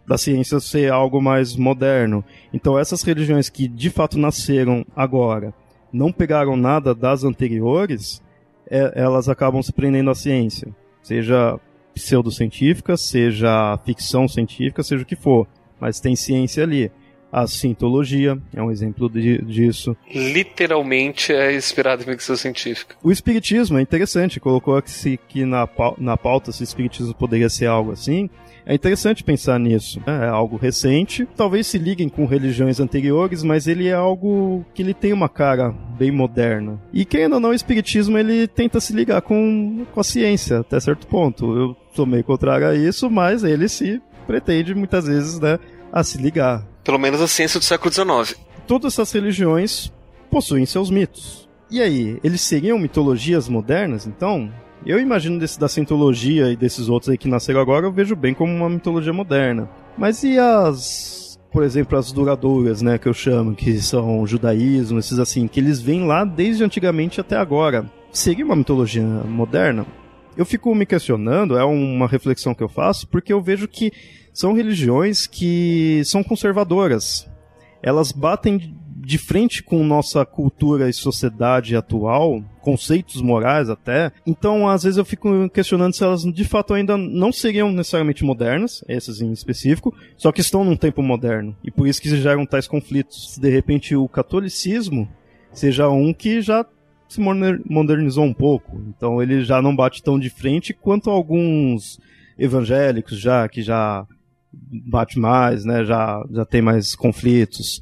da ciência ser algo mais moderno. Então, essas religiões que de fato nasceram agora, não pegaram nada das anteriores, é, elas acabam se prendendo à ciência. Seja pseudocientífica, seja ficção científica, seja o que for. Mas tem ciência ali. A sintologia é um exemplo de, disso. Literalmente é inspirado em ficção científica. O espiritismo é interessante, colocou aqui que na, na pauta se o espiritismo poderia ser algo assim. É interessante pensar nisso. Né? É algo recente. Talvez se liguem com religiões anteriores, mas ele é algo que ele tem uma cara bem moderna. E querendo ou não, o espiritismo ele tenta se ligar com, com a ciência até certo ponto. Eu sou meio contrário a isso, mas ele se pretende muitas vezes, né, a se ligar. Pelo menos a ciência do século XIX. Todas essas religiões possuem seus mitos. E aí, eles seriam mitologias modernas, então? Eu imagino desse, da cientologia e desses outros aí que nasceram agora, eu vejo bem como uma mitologia moderna. Mas e as, por exemplo, as duradouras, né, que eu chamo, que são judaísmo, esses assim, que eles vêm lá desde antigamente até agora. Seria uma mitologia moderna? Eu fico me questionando, é uma reflexão que eu faço, porque eu vejo que são religiões que são conservadoras. Elas batem de frente com nossa cultura e sociedade atual, conceitos morais até. Então, às vezes eu fico questionando se elas de fato ainda não seriam necessariamente modernas, essas em específico, só que estão num tempo moderno. E por isso que geram tais conflitos. Se de repente o catolicismo seja um que já se modernizou um pouco. Então ele já não bate tão de frente quanto alguns evangélicos já que já bate mais, né? Já, já tem mais conflitos.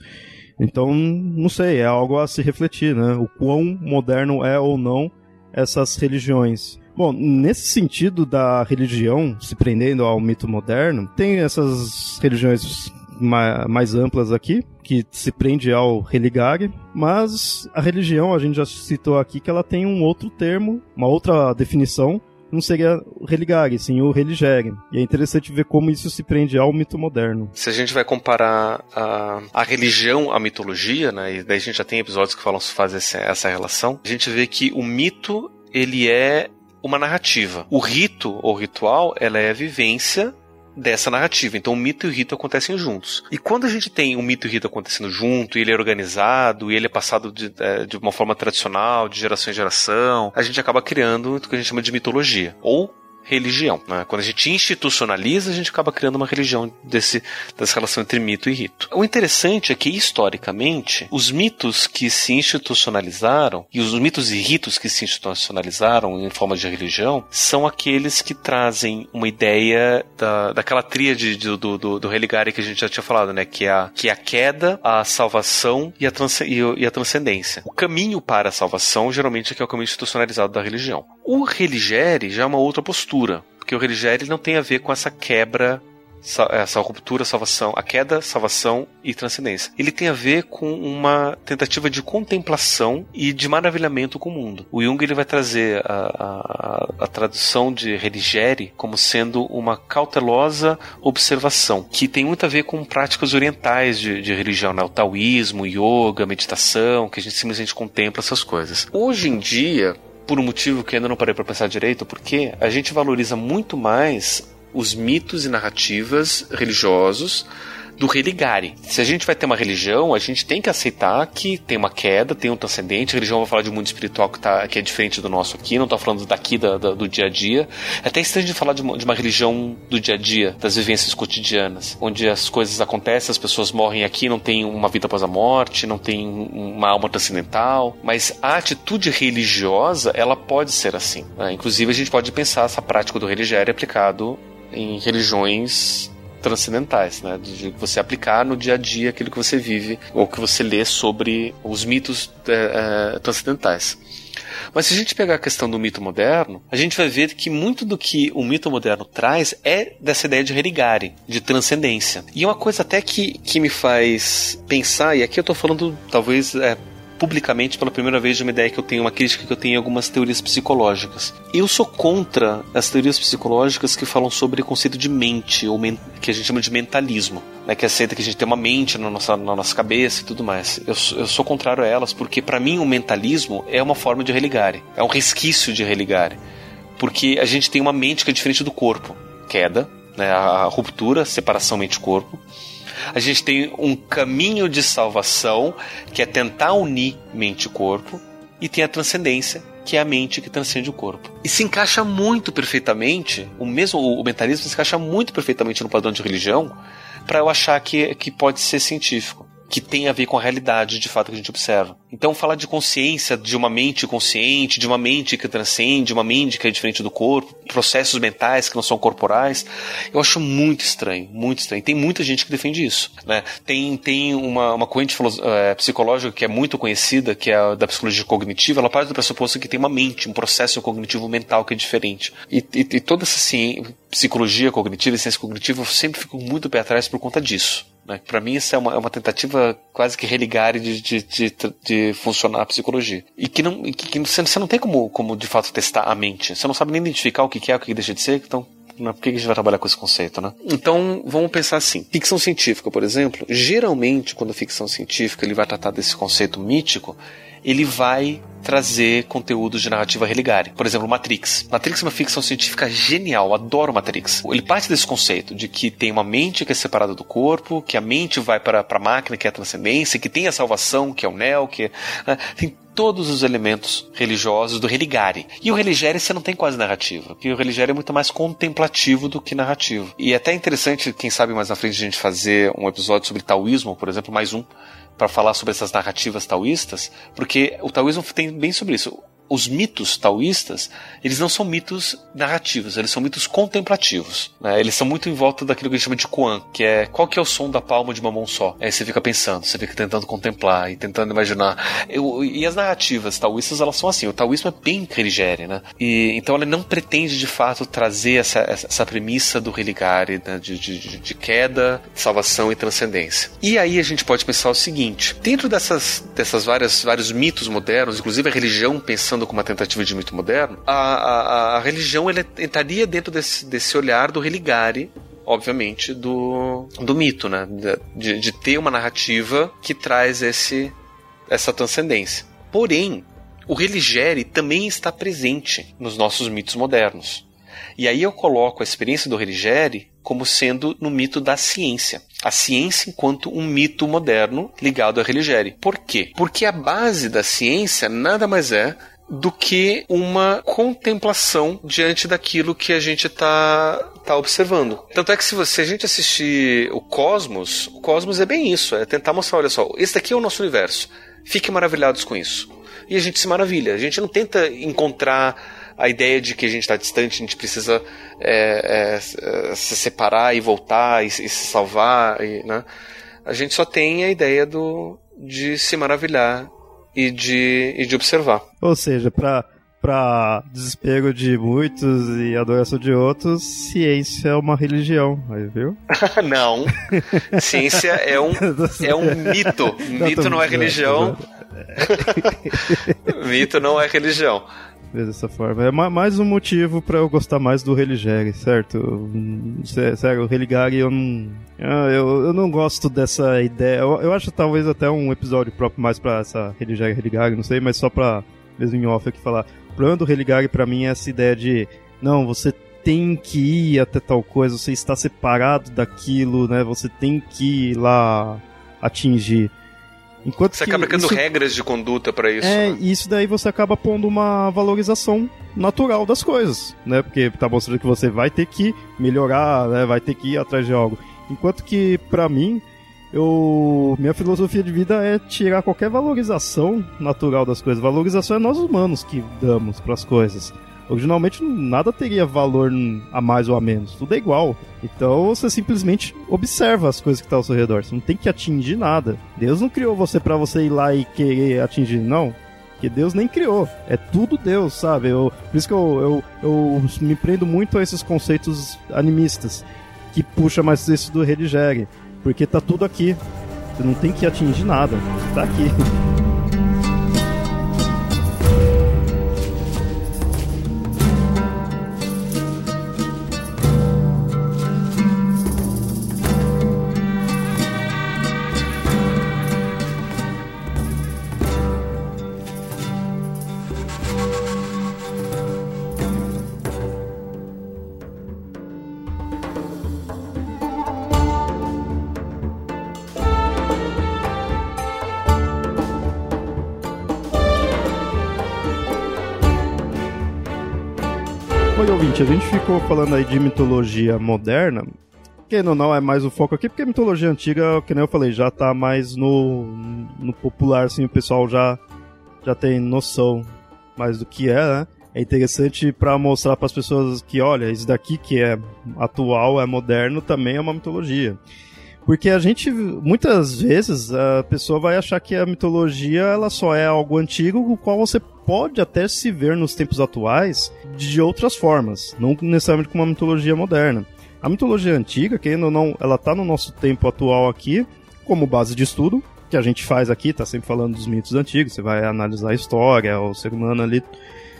Então, não sei, é algo a se refletir, né? O quão moderno é ou não essas religiões. Bom, nesse sentido da religião se prendendo ao mito moderno, tem essas religiões mais amplas aqui, que se prende ao religare, mas a religião, a gente já citou aqui que ela tem um outro termo, uma outra definição, não seria religare, sim o religere. E é interessante ver como isso se prende ao mito moderno. Se a gente vai comparar a, a religião à mitologia, né, e daí a gente já tem episódios que falam faz essa, essa relação, a gente vê que o mito ele é uma narrativa. O rito ou ritual, ela é a vivência dessa narrativa. Então o mito e o rito acontecem juntos. E quando a gente tem o mito e o rito acontecendo junto, e ele é organizado, e ele é passado de, é, de uma forma tradicional, de geração em geração, a gente acaba criando o que a gente chama de mitologia. Ou religião. Né? Quando a gente institucionaliza, a gente acaba criando uma religião desse, dessa relação entre mito e rito. O interessante é que, historicamente, os mitos que se institucionalizaram e os mitos e ritos que se institucionalizaram em forma de religião são aqueles que trazem uma ideia da, daquela tríade do, do, do, do religare que a gente já tinha falado, né? Que é a, que é a queda, a salvação e a, trans, e, e a transcendência. O caminho para a salvação, geralmente, é que é o caminho institucionalizado da religião. O religere já é uma outra postura, porque o religere não tem a ver com essa quebra essa ruptura, salvação, a queda, salvação e transcendência. Ele tem a ver com uma tentativa de contemplação e de maravilhamento com o mundo. O Jung ele vai trazer a, a, a tradução de religere como sendo uma cautelosa observação, que tem muito a ver com práticas orientais de, de religião, né? o taoísmo, yoga, meditação, que a gente simplesmente contempla essas coisas. Hoje em dia, por um motivo que ainda não parei para pensar direito, porque a gente valoriza muito mais os mitos e narrativas religiosos do religare. Se a gente vai ter uma religião, a gente tem que aceitar que tem uma queda, tem um transcendente. A religião vai falar de um mundo espiritual que, tá, que é diferente do nosso aqui, não tô falando daqui da, da, do dia a dia. É até estranho de falar de uma, de uma religião do dia a dia, das vivências cotidianas, onde as coisas acontecem, as pessoas morrem aqui, não tem uma vida após a morte, não tem uma alma transcendental. Mas a atitude religiosa, ela pode ser assim. Né? Inclusive, a gente pode pensar essa prática do religério aplicado em religiões transcendentais, né? De você aplicar no dia a dia aquilo que você vive ou que você lê sobre os mitos é, é, transcendentais. Mas se a gente pegar a questão do mito moderno, a gente vai ver que muito do que o mito moderno traz é dessa ideia de religare, de transcendência. E uma coisa até que, que me faz pensar, e aqui eu estou falando talvez é, publicamente pela primeira vez de uma ideia que eu tenho, uma crítica que eu tenho em algumas teorias psicológicas. Eu sou contra as teorias psicológicas que falam sobre o conceito de mente, ou que a gente chama de mentalismo, né, que aceita que a gente tem uma mente na nossa, na nossa cabeça e tudo mais. Eu, eu sou contrário a elas, porque para mim o mentalismo é uma forma de religare, é um resquício de religare. Porque a gente tem uma mente que é diferente do corpo. Queda, né, a ruptura, separação mente-corpo a gente tem um caminho de salvação, que é tentar unir mente e corpo, e tem a transcendência, que é a mente que transcende o corpo. E se encaixa muito perfeitamente, o mesmo o mentalismo se encaixa muito perfeitamente no padrão de religião, para eu achar que, que pode ser científico que tem a ver com a realidade de fato que a gente observa. Então, falar de consciência, de uma mente consciente, de uma mente que transcende, uma mente que é diferente do corpo, processos mentais que não são corporais, eu acho muito estranho, muito estranho. Tem muita gente que defende isso. Né? Tem, tem uma, uma corrente é, psicológica que é muito conhecida, que é a da psicologia cognitiva, ela parte do pressuposto que tem uma mente, um processo cognitivo mental que é diferente. E, e, e toda essa ciência, psicologia cognitiva e ciência cognitiva, sempre fico muito pé atrás por conta disso. Né? Para mim, isso é uma, é uma tentativa quase que religare de, de, de, de funcionar a psicologia. E que, não, que, que você, não tem como, como, de fato, testar a mente. Você não sabe nem identificar o que é, o que deixa de ser, então por que a gente vai trabalhar com esse conceito, né? Então, vamos pensar assim. Ficção científica, por exemplo, geralmente, quando a ficção científica ele vai tratar desse conceito mítico, ele vai trazer conteúdos de narrativa religare. Por exemplo, Matrix. Matrix é uma ficção científica genial, adoro Matrix. Ele parte desse conceito de que tem uma mente que é separada do corpo, que a mente vai para a máquina, que é a transcendência, que tem a salvação, que é o Neo, que é, né? tem todos os elementos religiosos do religare. E o religare você não tem quase narrativa, porque o religare é muito mais contemplativo do que narrativo. E é até interessante, quem sabe mais na frente a gente fazer um episódio sobre taoísmo, por exemplo, mais um, para falar sobre essas narrativas taoístas, porque o taoísmo tem bem sobre isso os mitos taoístas, eles não são mitos narrativos, eles são mitos contemplativos. Né? Eles são muito em volta daquilo que a gente chama de Kuan, que é qual que é o som da palma de uma mão só. Aí você fica pensando, você fica tentando contemplar e tentando imaginar. Eu, e as narrativas taoístas, elas são assim, o taoísmo é bem religere, né? E, então ela não pretende de fato trazer essa, essa premissa do religare, né? de, de, de queda, salvação e transcendência. E aí a gente pode pensar o seguinte, dentro dessas, dessas várias, vários mitos modernos, inclusive a religião pensando como uma tentativa de mito moderno, a, a, a religião ele entraria dentro desse, desse olhar do religare obviamente, do, do mito, né? De, de, ter uma narrativa que traz esse, essa transcendência. Porém, o religere também está presente nos nossos mitos modernos. E aí eu coloco a experiência do religere como sendo no mito da ciência. A ciência enquanto um mito moderno ligado à religere. Por quê? Porque a base da ciência nada mais é do que uma contemplação diante daquilo que a gente está tá observando. Tanto é que se você a gente assistir o Cosmos, o Cosmos é bem isso, é tentar mostrar, olha só, esse daqui é o nosso universo. Fiquem maravilhados com isso. E a gente se maravilha. A gente não tenta encontrar a ideia de que a gente está distante, a gente precisa é, é, se separar e voltar e, e se salvar, e, né? A gente só tem a ideia do, de se maravilhar e de, e de observar. Ou seja, para para desespero de muitos e adoração de outros, ciência é uma religião, aí viu? [laughs] não. Ciência é um, [laughs] é um mito. [laughs] Mito não é religião. mito não é religião ver dessa forma. É mais um motivo para eu gostar mais do Religare, certo? Sério, o Religare eu não. Ah, eu, eu não gosto dessa ideia. Eu, eu acho talvez até um episódio próprio mais para essa Religare Religare, não sei, mas só pra mesmo em off aqui falar. O problema do Religare para mim é essa ideia de. Não, você tem que ir até tal coisa, você está separado daquilo, né? Você tem que ir lá atingir. Enquanto você acaba criando isso... regras de conduta para isso. É, né? e isso daí você acaba pondo uma valorização natural das coisas, né? Porque tá mostrando que você vai ter que melhorar, né? Vai ter que ir atrás de algo. Enquanto que, para mim, eu minha filosofia de vida é tirar qualquer valorização natural das coisas. Valorização é nós humanos que damos para as coisas. Originalmente nada teria valor a mais ou a menos, tudo é igual. Então você simplesmente observa as coisas que estão tá ao seu redor. Você não tem que atingir nada. Deus não criou você para você ir lá e querer atingir, não. Que Deus nem criou. É tudo Deus, sabe? Eu, por isso que eu, eu, eu me prendo muito a esses conceitos animistas. Que puxa mais isso do Redigere. Porque tá tudo aqui. Você não tem que atingir nada. Tá aqui. [laughs] ficou falando aí de mitologia moderna, que não, não é mais o foco aqui, porque mitologia antiga, que nem eu falei, já tá mais no, no popular, assim, o pessoal já, já tem noção mais do que é, né? É interessante para mostrar para as pessoas que, olha, isso daqui que é atual, é moderno, também é uma mitologia. Porque a gente, muitas vezes, a pessoa vai achar que a mitologia ela só é algo antigo, o qual você pode até se ver nos tempos atuais de outras formas, não necessariamente com uma mitologia moderna. A mitologia antiga, querendo ou não, ela está no nosso tempo atual aqui como base de estudo, que a gente faz aqui, tá sempre falando dos mitos antigos, você vai analisar a história, o ser humano ali,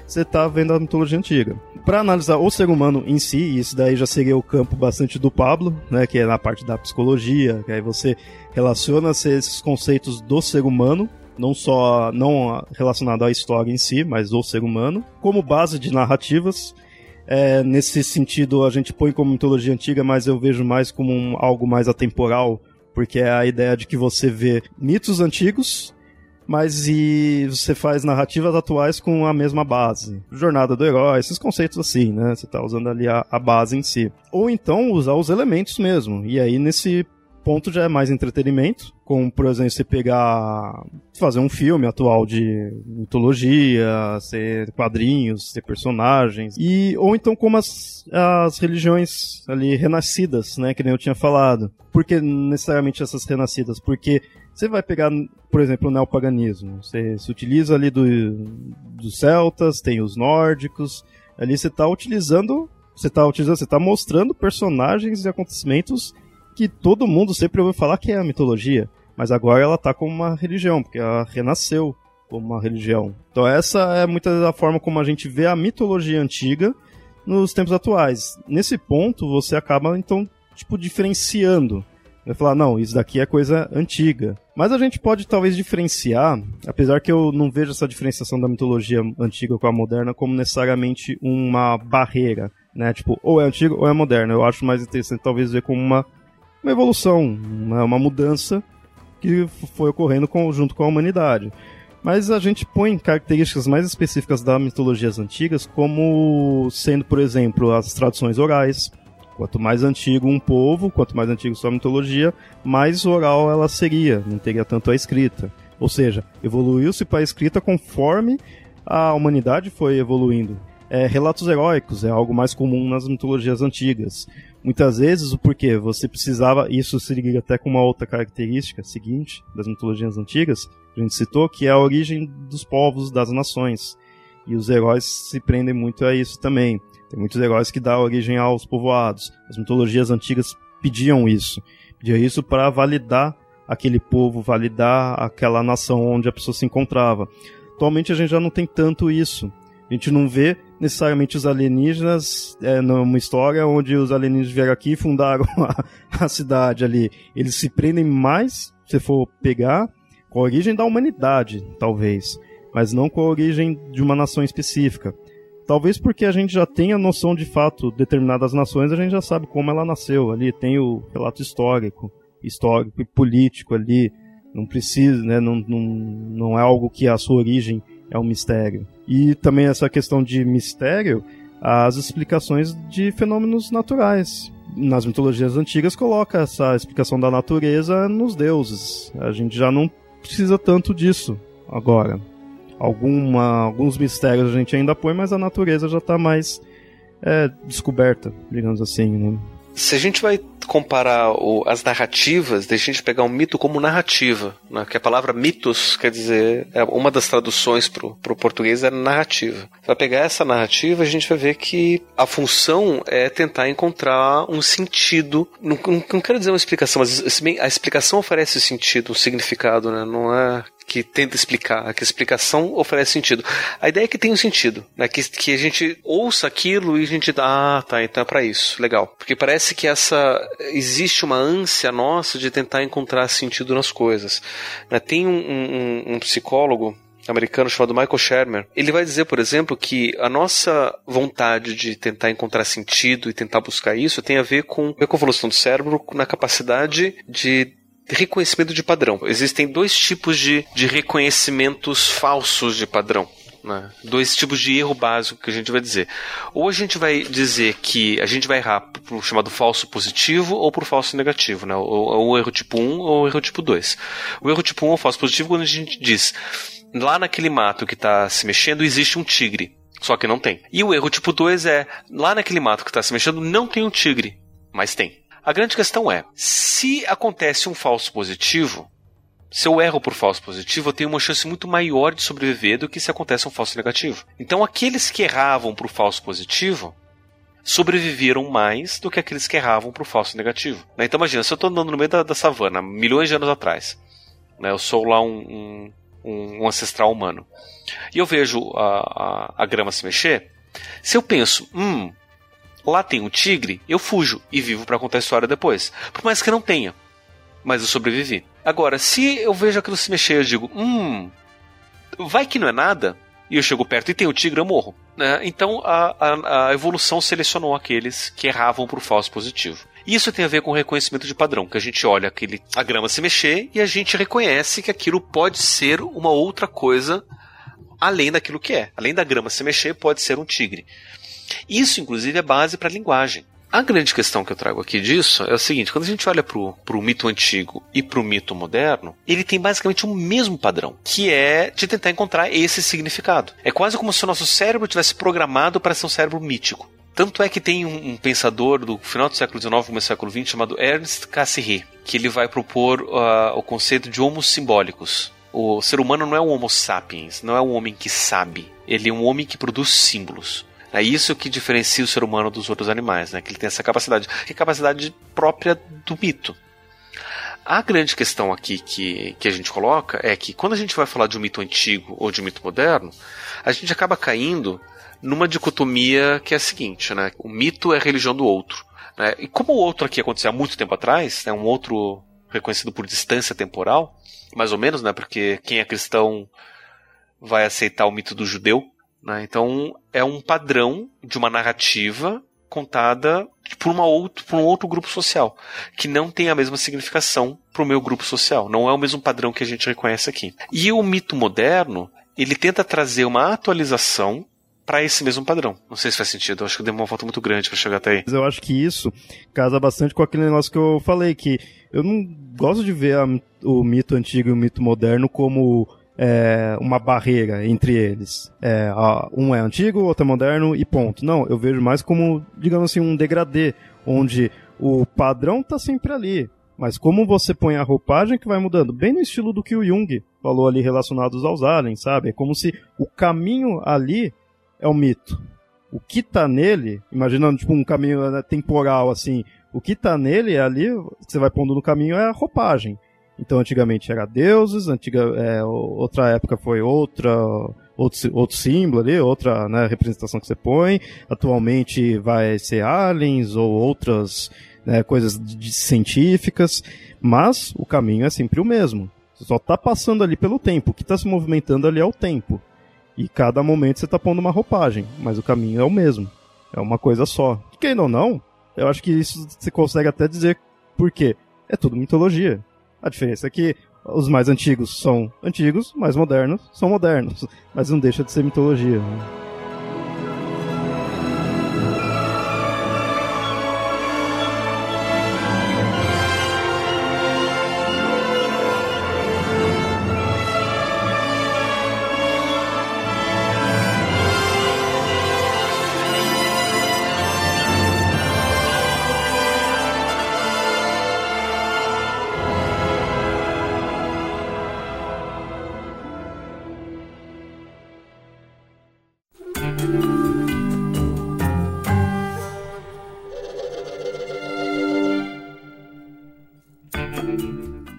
você tá vendo a mitologia antiga. Para analisar o ser humano em si, isso daí já seria o campo bastante do Pablo, né, que é na parte da psicologia, que aí você relaciona esses conceitos do ser humano não só não relacionado à história em si, mas ao ser humano, como base de narrativas. É, nesse sentido, a gente põe como mitologia antiga, mas eu vejo mais como um, algo mais atemporal, porque é a ideia de que você vê mitos antigos, mas e você faz narrativas atuais com a mesma base. Jornada do herói, esses conceitos assim, né? Você está usando ali a, a base em si. Ou então usar os elementos mesmo. E aí, nesse ponto já é mais entretenimento, como por exemplo você pegar fazer um filme atual de mitologia, ser quadrinhos, ser personagens e ou então como as, as religiões ali renascidas, né, que nem eu tinha falado. Por que necessariamente essas renascidas? Porque você vai pegar, por exemplo, o neopaganismo. Você se utiliza ali do, dos celtas, tem os nórdicos. Ali você está utilizando, você está utilizando, você está mostrando personagens e acontecimentos que todo mundo sempre ouviu falar que é a mitologia, mas agora ela tá como uma religião, porque ela renasceu como uma religião. Então essa é muitas vezes a forma como a gente vê a mitologia antiga nos tempos atuais. Nesse ponto você acaba então tipo diferenciando. Vai falar, não, isso daqui é coisa antiga. Mas a gente pode talvez diferenciar, apesar que eu não vejo essa diferenciação da mitologia antiga com a moderna como necessariamente uma barreira, né? Tipo, ou é antigo ou é moderno. Eu acho mais interessante talvez ver como uma uma evolução, uma, uma mudança que foi ocorrendo com, junto com a humanidade. Mas a gente põe características mais específicas das mitologias antigas, como sendo, por exemplo, as tradições orais. Quanto mais antigo um povo, quanto mais antigo sua mitologia, mais oral ela seria, não teria tanto a escrita. Ou seja, evoluiu-se para a escrita conforme a humanidade foi evoluindo. É, relatos heróicos é algo mais comum nas mitologias antigas. Muitas vezes o porquê? Você precisava, isso se liga até com uma outra característica seguinte das mitologias antigas, que a gente citou, que é a origem dos povos, das nações. E os heróis se prendem muito a isso também. Tem muitos heróis que dão origem aos povoados. As mitologias antigas pediam isso. Pediam isso para validar aquele povo, validar aquela nação onde a pessoa se encontrava. Atualmente a gente já não tem tanto isso. A gente não vê necessariamente os alienígenas é, numa história onde os alienígenas vieram aqui e fundaram [laughs] a, a cidade ali. Eles se prendem mais, se for pegar, com a origem da humanidade, talvez, mas não com a origem de uma nação específica. Talvez porque a gente já tem a noção de fato determinadas nações, a gente já sabe como ela nasceu ali, tem o relato histórico, histórico e político ali, não precisa, né, não, não, não é algo que a sua origem é um mistério. E também essa questão de mistério, as explicações de fenômenos naturais. Nas mitologias antigas coloca essa explicação da natureza nos deuses. A gente já não precisa tanto disso agora. Alguma, alguns mistérios a gente ainda põe, mas a natureza já está mais é, descoberta, digamos assim. Né? Se a gente vai comparar o, as narrativas, deixa a gente pegar um mito como narrativa, né? que a palavra mitos quer dizer, é uma das traduções para o português é narrativa. Vai pegar essa narrativa, a gente vai ver que a função é tentar encontrar um sentido. Não, não, não quero dizer uma explicação, mas a explicação oferece sentido, um significado, né? Não é que tenta explicar, que a explicação oferece sentido. A ideia é que tem um sentido, né? que, que a gente ouça aquilo e a gente dá, ah, tá, então é para isso, legal. Porque parece que essa existe uma ânsia nossa de tentar encontrar sentido nas coisas. Né? Tem um, um, um psicólogo americano chamado Michael Shermer. Ele vai dizer, por exemplo, que a nossa vontade de tentar encontrar sentido e tentar buscar isso tem a ver com a evolução do cérebro na capacidade de reconhecimento de padrão. Existem dois tipos de, de reconhecimentos falsos de padrão. Né? Dois tipos de erro básico que a gente vai dizer. Ou a gente vai dizer que a gente vai errar o chamado falso positivo ou o falso negativo, né? ou, o erro tipo 1 ou erro tipo 2. O erro tipo 1 ou falso positivo quando a gente diz lá naquele mato que está se mexendo existe um tigre. Só que não tem. E o erro tipo 2 é lá naquele mato que está se mexendo não tem um tigre, mas tem. A grande questão é: se acontece um falso positivo, se eu erro por falso positivo, eu tenho uma chance muito maior de sobreviver do que se acontece um falso negativo. Então, aqueles que erravam por falso positivo sobreviveram mais do que aqueles que erravam por falso negativo. Né? Então, imagina, se eu estou andando no meio da, da, savana, milhões de anos atrás, né? eu sou lá um, um, um ancestral humano, e eu vejo a, a, a grama se mexer, se eu penso, hum, lá tem um tigre, eu fujo e vivo para contar a história depois. Por mais que não tenha. Mas eu sobrevivi. Agora, se eu vejo aquilo se mexer, eu digo, hum, vai que não é nada, e eu chego perto e tem o tigre, eu morro. Né? Então a, a, a, evolução selecionou aqueles que erravam para o falso positivo. Isso tem a ver com o reconhecimento de padrão, que a gente olha aquele, a grama se mexer e a gente reconhece que aquilo pode ser uma outra coisa além daquilo que é. Além da grama se mexer, pode ser um tigre. Isso, inclusive, é base para a linguagem. A grande questão que eu trago aqui disso é o seguinte: quando a gente olha para o mito antigo e para o mito moderno, ele tem basicamente o mesmo padrão, que é de tentar encontrar esse significado. É quase como se o nosso cérebro tivesse programado para ser um cérebro mítico. Tanto é que tem um, um pensador do final do século XIX, começo do século XX, chamado Ernst Cassirer, que ele vai propor uh, o conceito de homos simbólicos. O ser humano não é um homo sapiens, não é um homem que sabe. Ele é um homem que produz símbolos. É isso que diferencia o ser humano dos outros animais, né? Que ele tem essa capacidade, que é capacidade própria do mito. A grande questão aqui que, que a gente coloca é que quando a gente vai falar de um mito antigo ou de um mito moderno, a gente acaba caindo numa dicotomia que é a seguinte, né? O mito é a religião do outro. Né? E como o outro aqui aconteceu há muito tempo atrás, né? um outro reconhecido por distância temporal, mais ou menos, né? Porque quem é cristão vai aceitar o mito do judeu, né? Então é um padrão de uma narrativa contada por, uma outro, por um outro grupo social, que não tem a mesma significação para o meu grupo social. Não é o mesmo padrão que a gente reconhece aqui. E o mito moderno, ele tenta trazer uma atualização para esse mesmo padrão. Não sei se faz sentido, eu acho que deu uma volta muito grande para chegar até aí. Mas eu acho que isso casa bastante com aquele negócio que eu falei, que eu não gosto de ver a, o mito antigo e o mito moderno como é, uma barreira entre eles. É, um é antigo, outro é moderno e ponto. Não, eu vejo mais como, digamos assim, um degradê, onde o padrão está sempre ali. Mas como você põe a roupagem que vai mudando, bem no estilo do que o Jung falou ali relacionados aos aliens, sabe? É como se o caminho ali é o mito. O que tá nele, imaginando tipo um caminho né, temporal assim, o que tá nele ali, você vai pondo no caminho é a roupagem. Então, antigamente era deuses, antiga, é, outra época foi outra, outro, outro símbolo ali, outra né, representação que você põe. Atualmente vai ser aliens ou outras né, coisas de, científicas, mas o caminho é sempre o mesmo. Você só está passando ali pelo tempo. O que está se movimentando ali é o tempo. E cada momento você tá pondo uma roupagem, mas o caminho é o mesmo. É uma coisa só. Quem ou não, eu acho que isso você consegue até dizer por quê. É tudo mitologia. A diferença é que os mais antigos são antigos, mais modernos são modernos. Mas não deixa de ser mitologia. Né?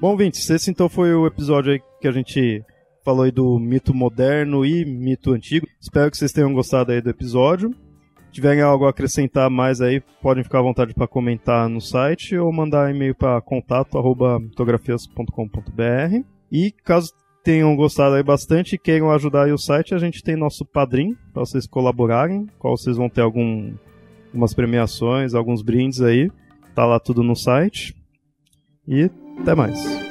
Bom, ouvintes, esse então foi o episódio aí que a gente falou aí do mito moderno e mito antigo. Espero que vocês tenham gostado aí do episódio. Se tiverem algo a acrescentar mais aí, podem ficar à vontade para comentar no site ou mandar e-mail para contato@mitografias.com.br. E caso tenham gostado aí bastante e queiram ajudar aí o site, a gente tem nosso padrim para vocês colaborarem, qual vocês vão ter algum, premiações, alguns brindes aí. Tá lá tudo no site. E até mais.